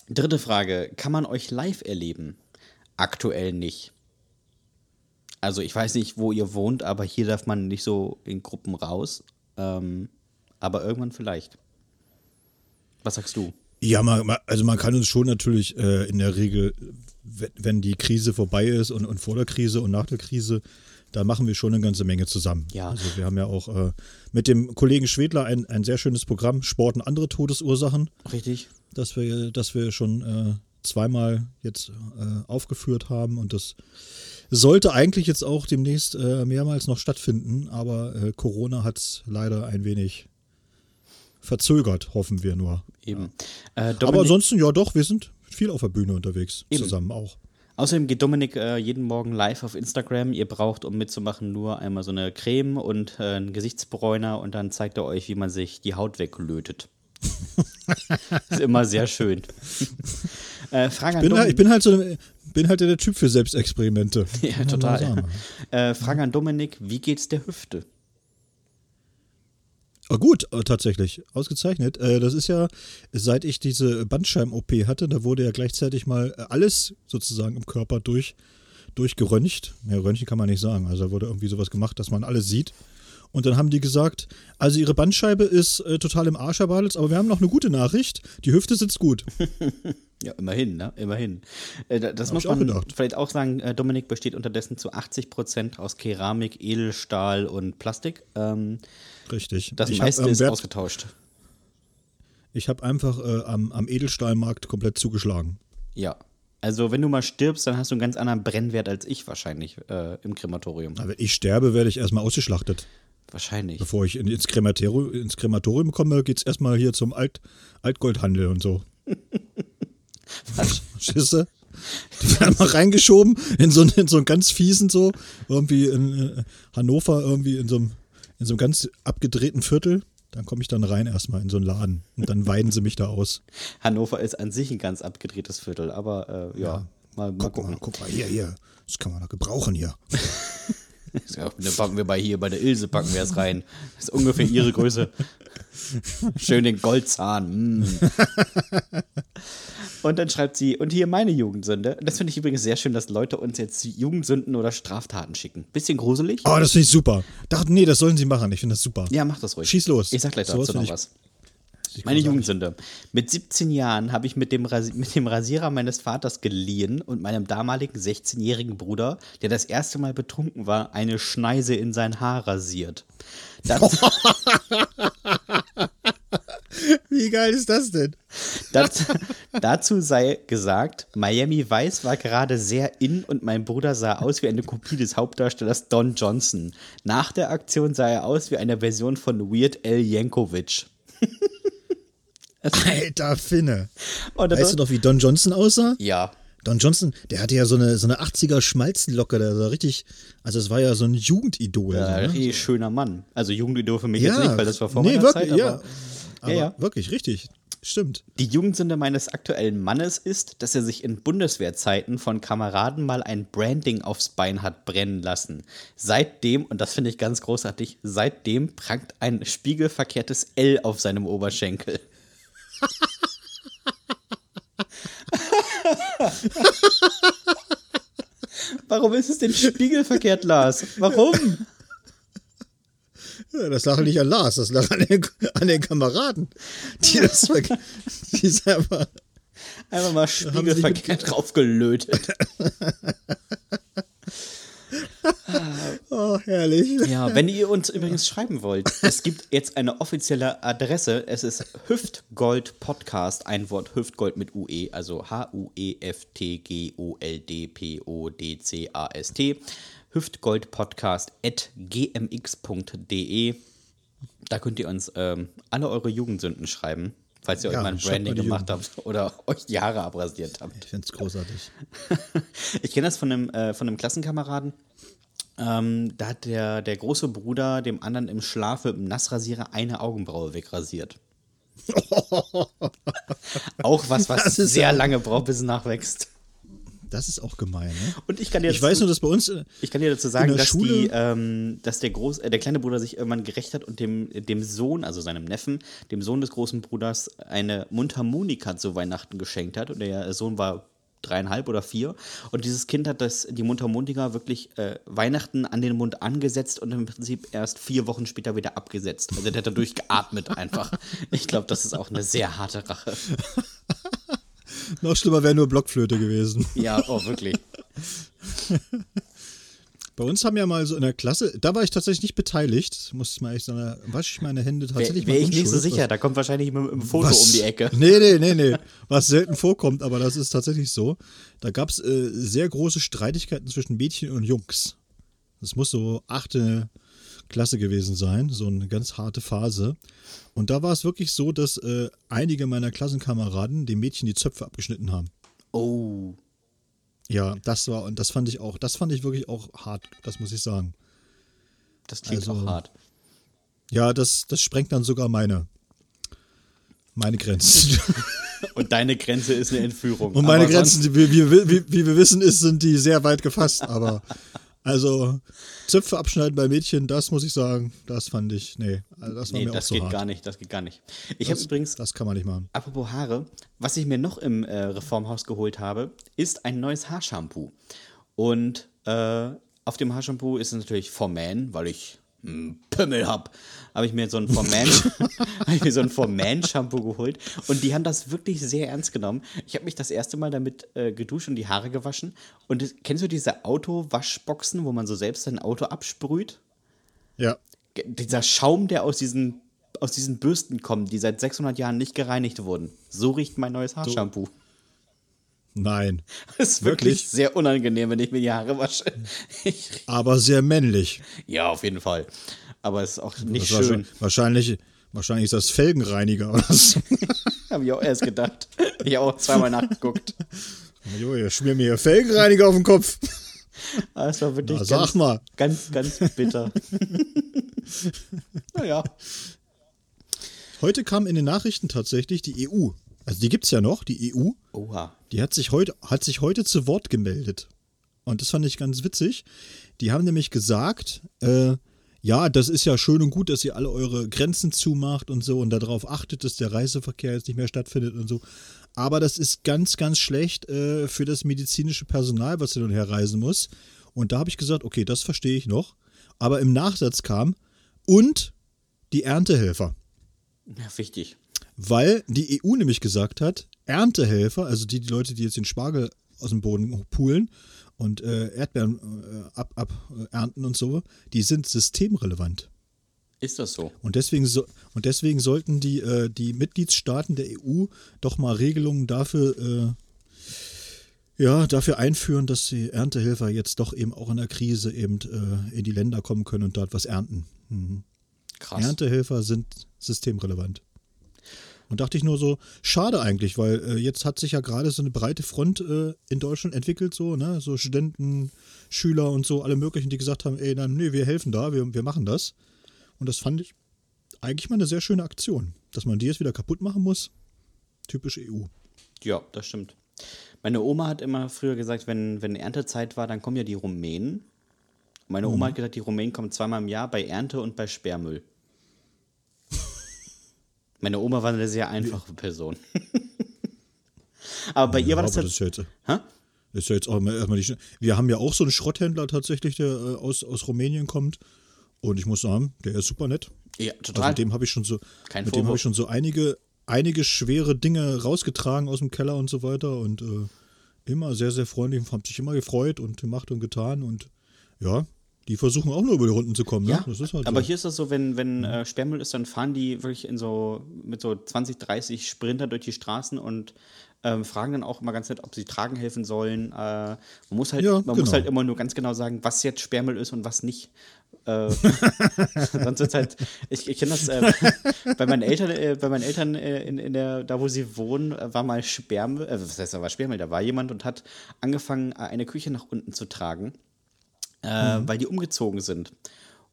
A: Dritte Frage. Kann man euch live erleben? Aktuell nicht. Also ich weiß nicht, wo ihr wohnt, aber hier darf man nicht so in Gruppen raus. Ähm, aber irgendwann vielleicht. Was sagst du?
B: Ja, man, also man kann uns schon natürlich äh, in der Regel, wenn, die Krise vorbei ist und, und vor der Krise und nach der Krise, da machen wir schon eine ganze Menge zusammen.
A: Ja.
B: Also wir haben ja auch äh, mit dem Kollegen Schwedler ein, ein sehr schönes Programm, Sport und andere Todesursachen,
A: Richtig?
B: das wir, das wir schon äh, zweimal jetzt äh, aufgeführt haben und das sollte eigentlich jetzt auch demnächst äh, mehrmals noch stattfinden, aber äh, Corona hat es leider ein wenig verzögert, hoffen wir nur.
A: Eben. Äh,
B: Aber ansonsten, ja doch, wir sind viel auf der Bühne unterwegs,
A: Eben.
B: zusammen auch.
A: Außerdem geht Dominik äh, jeden Morgen live auf Instagram. Ihr braucht, um mitzumachen, nur einmal so eine Creme und äh, einen Gesichtsbräuner und dann zeigt er euch, wie man sich die Haut weglötet. [LAUGHS] ist immer sehr schön. [LAUGHS] äh, Frage an
B: Bin, halt- ich bin halt, so, bin halt der Typ für Selbstexperimente. [LAUGHS]
A: ja, total. Äh, Frage an Dominik: Wie geht's der Hüfte?
B: Ah, gut, äh, tatsächlich. Ausgezeichnet. Äh, das ist ja, seit ich diese Bandscheiben-OP hatte, da wurde ja gleichzeitig mal äh, alles sozusagen im Körper durch, durchgeröntgt. Ja, Röntgen kann man nicht sagen. Also da wurde irgendwie sowas gemacht, dass man alles sieht. Und dann haben die gesagt, also ihre Bandscheibe ist äh, total im Arsch, Herr Bartels, aber wir haben noch eine gute Nachricht. Die Hüfte sitzt gut. [LAUGHS]
A: Ja, immerhin, ne? Immerhin. Äh, da- das
B: Hab
A: muss
B: ich auch
A: man
B: gedacht.
A: vielleicht auch sagen: äh, Dominik besteht unterdessen zu 80% aus Keramik, Edelstahl und Plastik. Ähm,
B: Richtig.
A: das
B: ich hab,
A: meiste
B: ähm,
A: ist
B: Wert-
A: ausgetauscht.
B: Ich habe einfach äh, am, am Edelstahlmarkt komplett zugeschlagen.
A: Ja. Also, wenn du mal stirbst, dann hast du einen ganz anderen Brennwert als ich wahrscheinlich äh, im Krematorium.
B: Aber wenn ich sterbe, werde ich erstmal ausgeschlachtet.
A: Wahrscheinlich.
B: Bevor ich in, ins, Krematorium, ins Krematorium komme, geht es erstmal hier zum Alt, Altgoldhandel und so. [LAUGHS] Schisse. Die werden mal reingeschoben in so, in so einen ganz fiesen so, irgendwie in äh, Hannover, irgendwie in so einem, in so einem ganz abgedrehten Viertel. Dann komme ich dann rein erstmal in so einen Laden und dann weiden sie mich da aus.
A: Hannover ist an sich ein ganz abgedrehtes Viertel, aber äh, ja, mal, mal
B: Guck
A: gucken.
B: mal, guck mal, hier, hier. Das kann man doch gebrauchen hier. [LAUGHS]
A: Ja, dann packen wir bei hier, bei der Ilse packen wir es rein. Das ist ungefähr ihre Größe. [LAUGHS] Schön den Goldzahn. Mm. [LAUGHS] Und dann schreibt sie, und hier meine Jugendsünde. Das finde ich übrigens sehr schön, dass Leute uns jetzt Jugendsünden oder Straftaten schicken. Bisschen gruselig.
B: Oh, das finde ich super. Dachte, nee, das sollen sie machen. Ich finde das super.
A: Ja, mach das ruhig.
B: Schieß los.
A: Ich sag gleich
B: Sowas
A: dazu noch was. Meine Jugendsünde. Mit 17 Jahren habe ich mit dem, Rasi mit dem Rasierer meines Vaters geliehen und meinem damaligen 16-jährigen Bruder, der das erste Mal betrunken war, eine Schneise in sein Haar rasiert. Das, [LAUGHS] [LAUGHS]
B: Wie geil ist das denn?
A: das, dazu sei gesagt, Miami Vice war gerade sehr in und mein Bruder sah aus wie eine Kopie des Hauptdarstellers Don Johnson. Nach der Aktion sah er aus wie eine Version von Weird Al Yankovic. [LAUGHS]
B: Alter Finne.
A: Und dann-
B: Weißt du doch, wie Don Johnson aussah?
A: ja,
B: Don Johnson, der hatte ja so eine, so eine 80er Schmalzlocke, der sah richtig, also es war ja so ein Jugendidol.
A: Ja,
B: so, ne?
A: richtig schöner Mann. Also Jugendidol für mich jetzt
B: Ja,
A: nicht, weil das war vor
B: nee,
A: meiner
B: wirklich,
A: Zeit,
B: ja.
A: Aber Ja, ja.
B: wirklich, richtig. Stimmt.
A: die Jugendsünde meines aktuellen Mannes ist, dass er sich in Bundeswehrzeiten von Kameraden mal ein Branding aufs Bein hat brennen lassen. Seitdem, und das finde ich ganz großartig, seitdem prangt ein spiegelverkehrtes L auf seinem Oberschenkel. [LAUGHS] Warum ist es denn spiegelverkehrt, Lars? Warum? [LAUGHS]
B: Ja, das lag nicht an Lars, das lag an den, an den Kameraden. Die das [LAUGHS] die ist einfach.
A: Einfach mal spiegelverkehrt draufgelötet. [LAUGHS]
B: Oh, herrlich.
A: Ja, wenn ihr uns übrigens schreiben wollt, es gibt jetzt eine offizielle Adresse. Es ist Hüftgold Podcast, ein Wort Hüftgold mit UE, also H-U-E-F-T-G-O-L-D-P-O-D-C-A-S-T. gmx.de. Da könnt ihr uns ähm, alle eure Jugendsünden schreiben, falls ihr
B: Ja,
A: euch mal ein Branding gemacht habt oder [LAUGHS] euch die Haare abrasiert habt.
B: Ich finde es großartig. [LAUGHS]
A: Ich kenne das von einem, äh, von einem Klassenkameraden. Ähm, da hat der, der große Bruder dem anderen im Schlaf mit einem Nassrasierer eine Augenbraue wegrasiert. [LAUGHS] Auch was, was sehr lange braucht, bis es nachwächst.
B: Das ist auch gemein, ne?
A: Und ich kann dir
B: Ich
A: dazu-
B: weiß nur, dass bei uns.
A: ich kann dir dazu sagen,
B: der
A: dass,
B: Schule-
A: die, ähm, dass der, Groß, äh, der kleine Bruder sich irgendwann gerecht hat und dem, dem Sohn, also seinem Neffen, dem Sohn des großen Bruders, eine Mundharmonika zu Weihnachten geschenkt hat. Und der Sohn war dreieinhalb oder vier. Und dieses Kind hat das, die Mundharmonika wirklich äh, Weihnachten an den Mund angesetzt und im Prinzip erst vier Wochen später wieder abgesetzt. Also der hat dadurch geatmet einfach. Ich glaube, das ist auch eine sehr harte Rache. [LAUGHS]
B: Noch schlimmer wäre nur Blockflöte gewesen.
A: Ja, oh, wirklich. [LAUGHS]
B: Bei uns haben ja mal so in der Klasse, da war ich tatsächlich nicht beteiligt, muss mal echt sagen, wasche ich meine Hände tatsächlich
A: Wäre
B: mal
A: ich nicht so sicher, da kommt wahrscheinlich mit einem Foto
B: Was-
A: um die Ecke. [LAUGHS]
B: Nee, nee, nee, nee. Was selten vorkommt, aber das ist tatsächlich so. Da gab es äh, sehr große Streitigkeiten zwischen Mädchen und Jungs. Das muss so achte Klasse gewesen sein, so eine ganz harte Phase. Und da war es wirklich so, dass äh, einige meiner Klassenkameraden dem Mädchen die Zöpfe abgeschnitten haben.
A: Oh.
B: Ja, das war, und das fand ich auch, das fand ich wirklich auch hart, das muss ich sagen.
A: Das klingt
B: Also-
A: auch hart.
B: Ja, das, das sprengt dann sogar meine, meine Grenzen. [LAUGHS]
A: Und deine Grenze ist eine Entführung.
B: Und meine Grenzen, wie, wie, wie, wie wir wissen, ist, sind die sehr weit gefasst. Aber also Zöpfe abschneiden bei Mädchen, das muss ich sagen, das fand ich, nee, also das war
A: Nee,
B: mir auch
A: das
B: so
A: geht
B: hart.
A: gar nicht, das geht gar nicht. Ich habe übrigens,
B: das kann man nicht machen.
A: apropos Haare, was ich mir noch im äh, Reformhaus geholt habe, ist ein neues Haarshampoo. Und äh, auf dem Haarshampoo ist es natürlich For Man, weil ich einen Pimmel habe, habe ich mir so ein For Man, [LAUGHS] [LAUGHS] habe ich mir so ein For Man Shampoo geholt. Und die haben das wirklich sehr ernst genommen. Ich habe mich das erste Mal damit äh, geduscht und die Haare gewaschen. Und das, kennst du diese Autowaschboxen, wo man so selbst sein Auto absprüht?
B: Ja,
A: dieser Schaum, der aus diesen, aus diesen Bürsten kommt, die seit 600 Jahren nicht gereinigt wurden. So riecht mein neues Haarshampoo.
B: nein, [LAUGHS]
A: Das ist wirklich,
B: Wirklich?
A: sehr unangenehm, wenn ich mir die Haare wasche. Ich,
B: aber sehr männlich.
A: ja, auf jeden Fall. Aber es ist auch nicht
B: Das
A: schön.
B: Wahrscheinlich, wahrscheinlich ist das Felgenreiniger oder so. [LAUGHS]
A: Habe ich auch erst gedacht. Ich habe auch zweimal nachgeguckt.
B: Jo, ihr schmier mir hier Felgenreiniger auf den Kopf.
A: Aber es war wirklich
B: Na, sag
A: ganz,
B: mal.
A: ganz, ganz bitter. [LAUGHS] naja.
B: Heute kam in den Nachrichten tatsächlich die EU. Also die gibt's ja noch, die EU.
A: Oha.
B: Die hat sich heute, hat sich heute zu Wort gemeldet. Und das fand ich ganz witzig. Die haben nämlich gesagt, äh, ja, das ist ja schön und gut, dass ihr alle eure Grenzen zumacht und so und darauf achtet, dass der Reiseverkehr jetzt nicht mehr stattfindet und so. Aber das ist ganz, ganz schlecht äh, für das medizinische Personal, was hin und her reisen muss. Und da habe ich gesagt, okay, das verstehe ich noch. Aber im Nachsatz kam, und die Erntehelfer.
A: Ja, wichtig.
B: Weil die EU nämlich gesagt hat, Erntehelfer, also die, die Leute, die jetzt den Spargel aus dem Boden pulen und äh, Erdbeeren äh, ab, ab äh, ernten und so, die sind systemrelevant.
A: Ist das so?
B: Und deswegen, so, und deswegen sollten die, äh, die Mitgliedstaaten der EU doch mal Regelungen dafür, äh, ja, dafür einführen, dass die Erntehelfer jetzt doch eben auch in der Krise eben äh, in die Länder kommen können und dort was ernten. Mhm.
A: Krass.
B: Erntehelfer sind systemrelevant. Und dachte ich nur so, schade eigentlich, weil äh, jetzt hat sich ja gerade so eine breite Front äh, in Deutschland entwickelt, so, ne? So Studenten, Schüler und so, alle möglichen, die gesagt haben, ey, nein, nee, wir helfen da, wir, wir machen das. Und das fand ich eigentlich mal eine sehr schöne Aktion. Dass man die jetzt wieder kaputt machen muss, typisch EU.
A: Ja, das stimmt. Meine Oma hat immer früher gesagt, wenn, wenn Erntezeit war, dann kommen ja die Rumänen. Meine Oma hat gesagt, die Rumänen kommen zweimal im Jahr bei Ernte und bei Sperrmüll. Meine Oma war eine sehr einfache Person. [LAUGHS] Aber bei ihr war das,
B: das ist ja jetzt,
A: Hä?
B: das ist ja jetzt auch mal erstmal die, Wir haben ja auch so einen Schrotthändler tatsächlich, der äh, aus, aus Rumänien kommt. Und ich muss sagen, der ist super nett.
A: Ja, total.
B: Also mit dem habe ich schon so,
A: Kein
B: mit dem habe ich schon so einige, einige schwere Dinge rausgetragen aus dem Keller und so weiter und äh, immer sehr, sehr freundlich, haben sich immer gefreut und gemacht und getan und ja, die versuchen auch nur über die Runden zu kommen. Ne?
A: Ja,
B: ist halt
A: aber
B: so.
A: hier ist das so, wenn, wenn äh, Sperrmüll ist, dann fahren die wirklich in so mit so 20, 30 Sprinter durch die Straßen und ähm, fragen dann auch immer ganz nett, ob sie tragen helfen sollen. Äh, man muss halt,
B: Ja,
A: man muss
B: genau.
A: halt immer nur ganz genau sagen, was jetzt Sperrmüll ist und was nicht. Äh, [LAUGHS] sonst ist halt, ich, ich kenne das äh, bei meinen Eltern, äh, bei meinen Eltern äh, in, in der, da wo sie wohnen, äh, war mal Sperrmüll, äh, was heißt da war Sperrmüll, da war jemand und hat angefangen, eine Küche nach unten zu tragen äh, weil die umgezogen sind.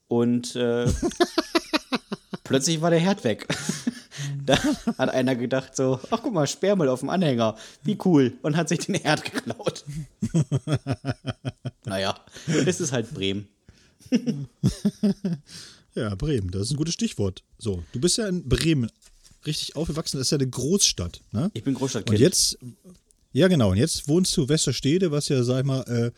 A: Und äh, [LAUGHS] plötzlich war der Herd weg. [LAUGHS] da hat einer gedacht so, ach guck mal, Sperrmüll auf dem Anhänger, wie cool. Und hat sich den Herd geklaut. [LAUGHS] naja, das ist halt Bremen.
B: Ja, Bremen, das ist ein gutes Stichwort. So, du bist ja in Bremen richtig aufgewachsen, das ist ja eine Großstadt. Ne?
A: Ich bin Großstadtkind.
B: Und jetzt, ja genau, und jetzt wohnst du Westerstede, was ja, sag ich mal, äh,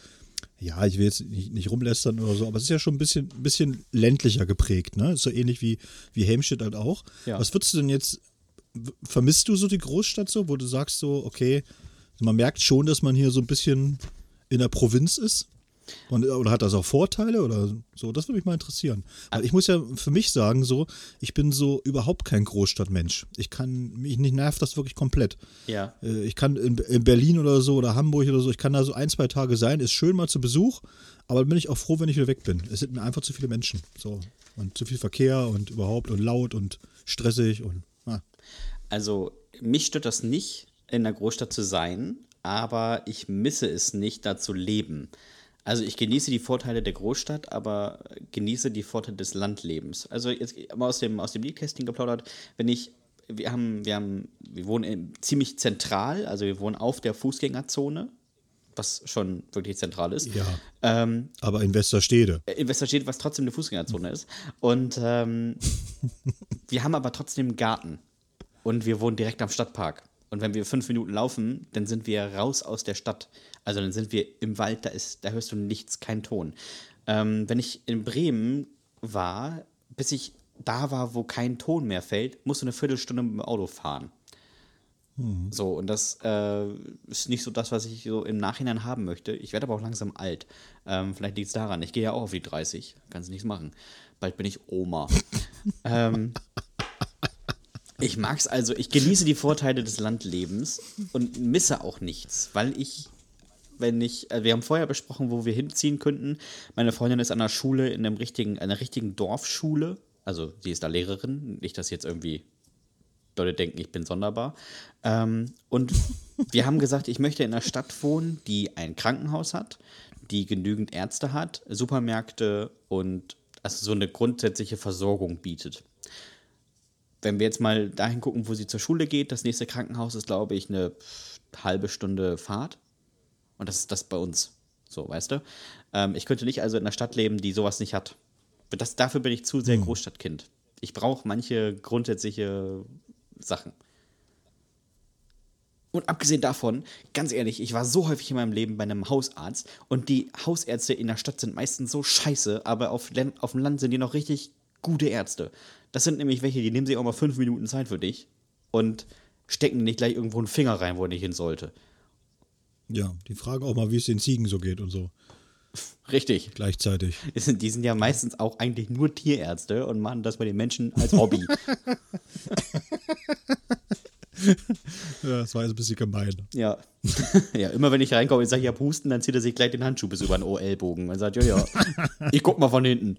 B: ja, ich will jetzt nicht, nicht rumlästern oder so, aber es ist ja schon ein bisschen, bisschen ländlicher geprägt, ne? Ist so ähnlich wie, wie Helmstedt halt auch.
A: Ja.
B: Was würdest du denn jetzt, vermisst du so die Großstadt so, wo du sagst so, okay, man merkt schon, dass man hier so ein bisschen in der Provinz ist? Und, oder hat das auch Vorteile oder so? Das würde mich mal interessieren. Weil ich muss ja für mich sagen, so, ich bin so überhaupt kein Großstadtmensch. Ich kann, mich nicht nervt das wirklich komplett.
A: ja.
B: Äh, Ich kann in, in Berlin oder so oder Hamburg oder so, ich kann da so ein, zwei Tage sein, ist schön mal zu Besuch, aber dann bin ich auch froh, wenn ich wieder weg bin. Es sind mir einfach zu viele Menschen. So. Und zu viel Verkehr und überhaupt und laut und stressig und. Ah.
A: Also, mich stört das nicht, in der Großstadt zu sein, aber ich misse es nicht, da zu leben. Also ich genieße die Vorteile der Großstadt, aber genieße die Vorteile des Landlebens. Also jetzt mal aus dem, aus dem Liedkästchen geplaudert, wenn ich, wir haben, wir haben, wir wohnen in, ziemlich zentral, also wir wohnen auf der Fußgängerzone, was schon wirklich zentral ist.
B: Ja.
A: Ähm,
B: Aber in Westerstede.
A: in Westerstedt, was trotzdem eine Fußgängerzone ist. Und ähm, [LAUGHS] wir haben aber trotzdem einen Garten. Und wir wohnen direkt am Stadtpark. Und wenn wir fünf Minuten laufen, dann sind wir raus aus der Stadt. Also dann sind wir im Wald, da, ist, da hörst du nichts, keinen Ton. Ähm, wenn ich in Bremen war, bis ich da war, wo kein Ton mehr fällt, musst du eine Viertelstunde mit dem Auto fahren. So, und das äh, ist nicht so das, was ich so im Nachhinein haben möchte. Ich werde aber auch langsam alt. Ähm, vielleicht liegt es daran. Ich gehe ja auch auf die 30. Kannst nichts machen. Bald bin ich Oma. [LAUGHS] ähm, ich mag es also, ich genieße die Vorteile des Landlebens und misse auch nichts, weil ich, wenn ich, äh, wir haben vorher besprochen, wo wir hinziehen könnten. Meine Freundin ist an einer Schule, in einem richtigen, einer richtigen Dorfschule. Also sie ist da Lehrerin, nicht, dass jetzt irgendwie Leute denken, ich bin sonderbar. Ähm, und [LAUGHS] wir haben gesagt, ich möchte in einer Stadt wohnen, die ein Krankenhaus hat, die genügend Ärzte hat, Supermärkte und also so eine grundsätzliche Versorgung bietet. Wenn wir jetzt mal dahin gucken, wo sie zur Schule geht, das nächste Krankenhaus ist, glaube ich, eine halbe Stunde Fahrt. Und das ist das bei uns. So, weißt du? Ähm, ich könnte nicht also in einer Stadt leben, die sowas nicht hat. Das, dafür bin ich zu sehr Großstadtkind. Ich brauche manche grundsätzliche Sachen. Und abgesehen davon, ganz ehrlich, ich war so häufig in meinem Leben bei einem Hausarzt und die Hausärzte in der Stadt sind meistens so scheiße, aber auf, auf dem Land sind die noch richtig gute Ärzte. Das sind nämlich welche, die nehmen sich auch mal fünf Minuten Zeit für dich und stecken nicht gleich irgendwo einen Finger rein, wo er nicht hin sollte.
B: Ja, die fragen auch mal, wie es den Ziegen so geht und so.
A: Richtig.
B: Gleichzeitig.
A: Die sind, ja meistens auch eigentlich nur Tierärzte und machen das bei den Menschen als Hobby. [LAUGHS]
B: Ja, das war jetzt ein bisschen gemein.
A: ja. [LAUGHS] ja, immer wenn ich reinkomme und sage, ich hab Husten, dann zieht er sich gleich den Handschuh bis über den OL-Bogen und sagt, ja, ja, [LAUGHS] ich guck mal von hinten.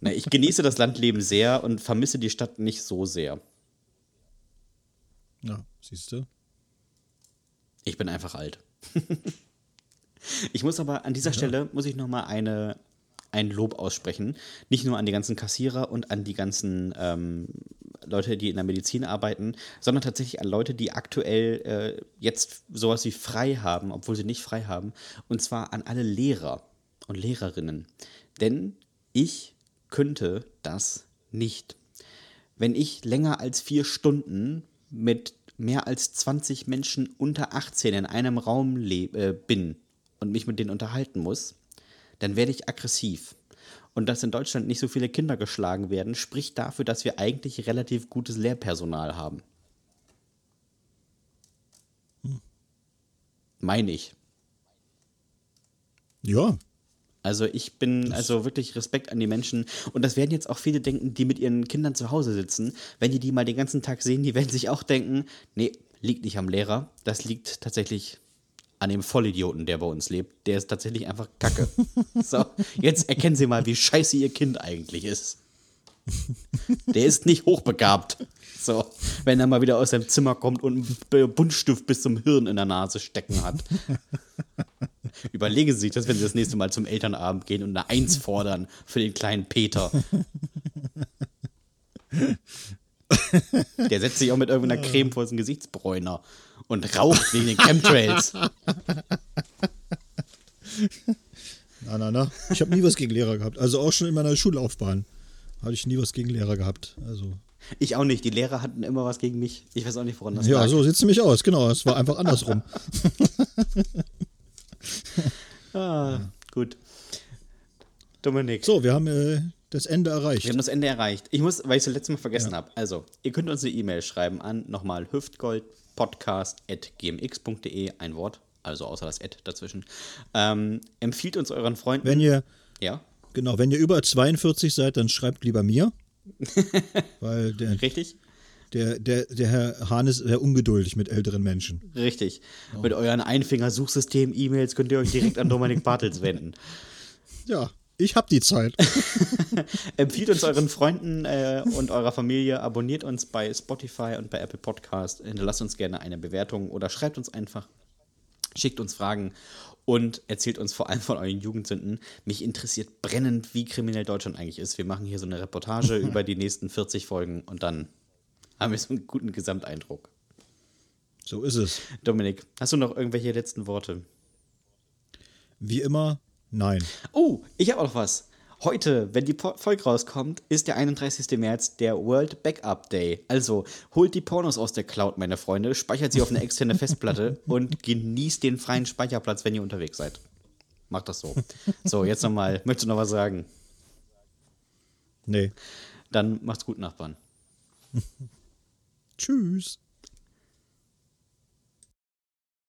A: Na, ich genieße das Landleben sehr und vermisse die Stadt nicht so sehr.
B: Ja, siehst du?
A: Ich bin einfach alt. ich muss aber an dieser Stelle, muss ich nochmal eine, ein Lob aussprechen. Nicht nur an die ganzen Kassierer und an die ganzen ähm, Leute, die in der Medizin arbeiten, sondern tatsächlich an Leute, die aktuell äh, jetzt sowas wie frei haben, obwohl sie nicht frei haben. Und zwar an alle Lehrer und Lehrerinnen. Denn ich könnte das nicht. Wenn ich länger als vier Stunden mit mehr als 20 Menschen unter 18 in einem Raum äh, bin und mich mit denen unterhalten muss, dann werde ich aggressiv. und dass in Deutschland nicht so viele Kinder geschlagen werden, spricht dafür, dass wir eigentlich relativ gutes Lehrpersonal haben. Meine ich.
B: Ja,
A: Also ich bin also wirklich Respekt an die Menschen und das werden jetzt auch viele denken, die mit ihren Kindern zu Hause sitzen. Wenn die die mal den ganzen Tag sehen, die werden sich auch denken, nee, liegt nicht am Lehrer, das liegt tatsächlich an dem Vollidioten, der bei uns lebt. Der ist tatsächlich einfach Kacke. [LAUGHS] so, jetzt erkennen Sie mal, wie scheiße Ihr Kind eigentlich ist. Der ist nicht hochbegabt. So, wenn er mal wieder aus seinem Zimmer kommt und einen Buntstift bis zum Hirn in der Nase stecken hat. [LAUGHS] Überlegen Sie sich das, wenn Sie das nächste Mal zum Elternabend gehen und eine Eins fordern für den kleinen Peter. Der setzt sich auch mit irgendeiner Creme vor den Gesichtsbräuner und raucht wegen den Chemtrails.
B: na, na, na. Ich habe nie was gegen Lehrer gehabt. Also auch schon in meiner Schullaufbahn hatte ich nie was gegen Lehrer gehabt. Also.
A: Ich auch nicht. Die Lehrer hatten immer was gegen mich. Ich weiß auch nicht, woran das
B: Ja,
A: lag.
B: so sieht es nämlich aus. Genau, es war einfach andersrum. [LAUGHS] [LAUGHS]
A: Ah, gut. Dominik.
B: So, wir haben äh, das Ende erreicht.
A: Wir haben das Ende erreicht. Ich muss, weil ich es letztes Mal vergessen habe. Also, ihr könnt uns eine E-Mail schreiben an nochmal hüftgoldpodcast.gmx.de, ein Wort, also außer das Ad dazwischen. Ähm, empfiehlt uns euren Freunden.
B: Wenn ihr,
A: ja,
B: genau, wenn ihr über 42 seid, dann schreibt lieber mir. [LAUGHS] Weil der,
A: richtig?
B: Der, der, der Herr Hahn ist sehr ungeduldig mit älteren Menschen.
A: Richtig. Mit euren Einfinger-Suchsystem-E-Mails könnt ihr euch direkt an Dominik Bartels wenden.
B: Ja, ich hab die Zeit. [LAUGHS]
A: Empfiehlt uns euren Freunden äh, und eurer Familie, abonniert uns bei Spotify und bei Apple Podcast, hinterlasst uns gerne eine Bewertung oder schreibt uns einfach, schickt uns Fragen und erzählt uns vor allem von euren Jugendsünden. Mich interessiert brennend, wie kriminell Deutschland eigentlich ist. Wir machen hier so eine Reportage [LAUGHS] über die nächsten 40 Folgen und dann haben wir so einen guten Gesamteindruck.
B: So ist es.
A: Dominik, hast du noch irgendwelche letzten Worte?
B: Wie immer, nein.
A: Oh, ich habe auch noch was. Heute, wenn die Folge rauskommt, ist der 31. März der World Backup Day. Also holt die Pornos aus der Cloud, meine Freunde, speichert sie auf eine externe Festplatte [LAUGHS] und genießt den freien Speicherplatz, wenn ihr unterwegs seid. Macht das so. So, jetzt nochmal. Möchtest du noch was sagen?
B: Nee.
A: Dann macht's gut, Nachbarn. [LAUGHS]
B: Tschüss.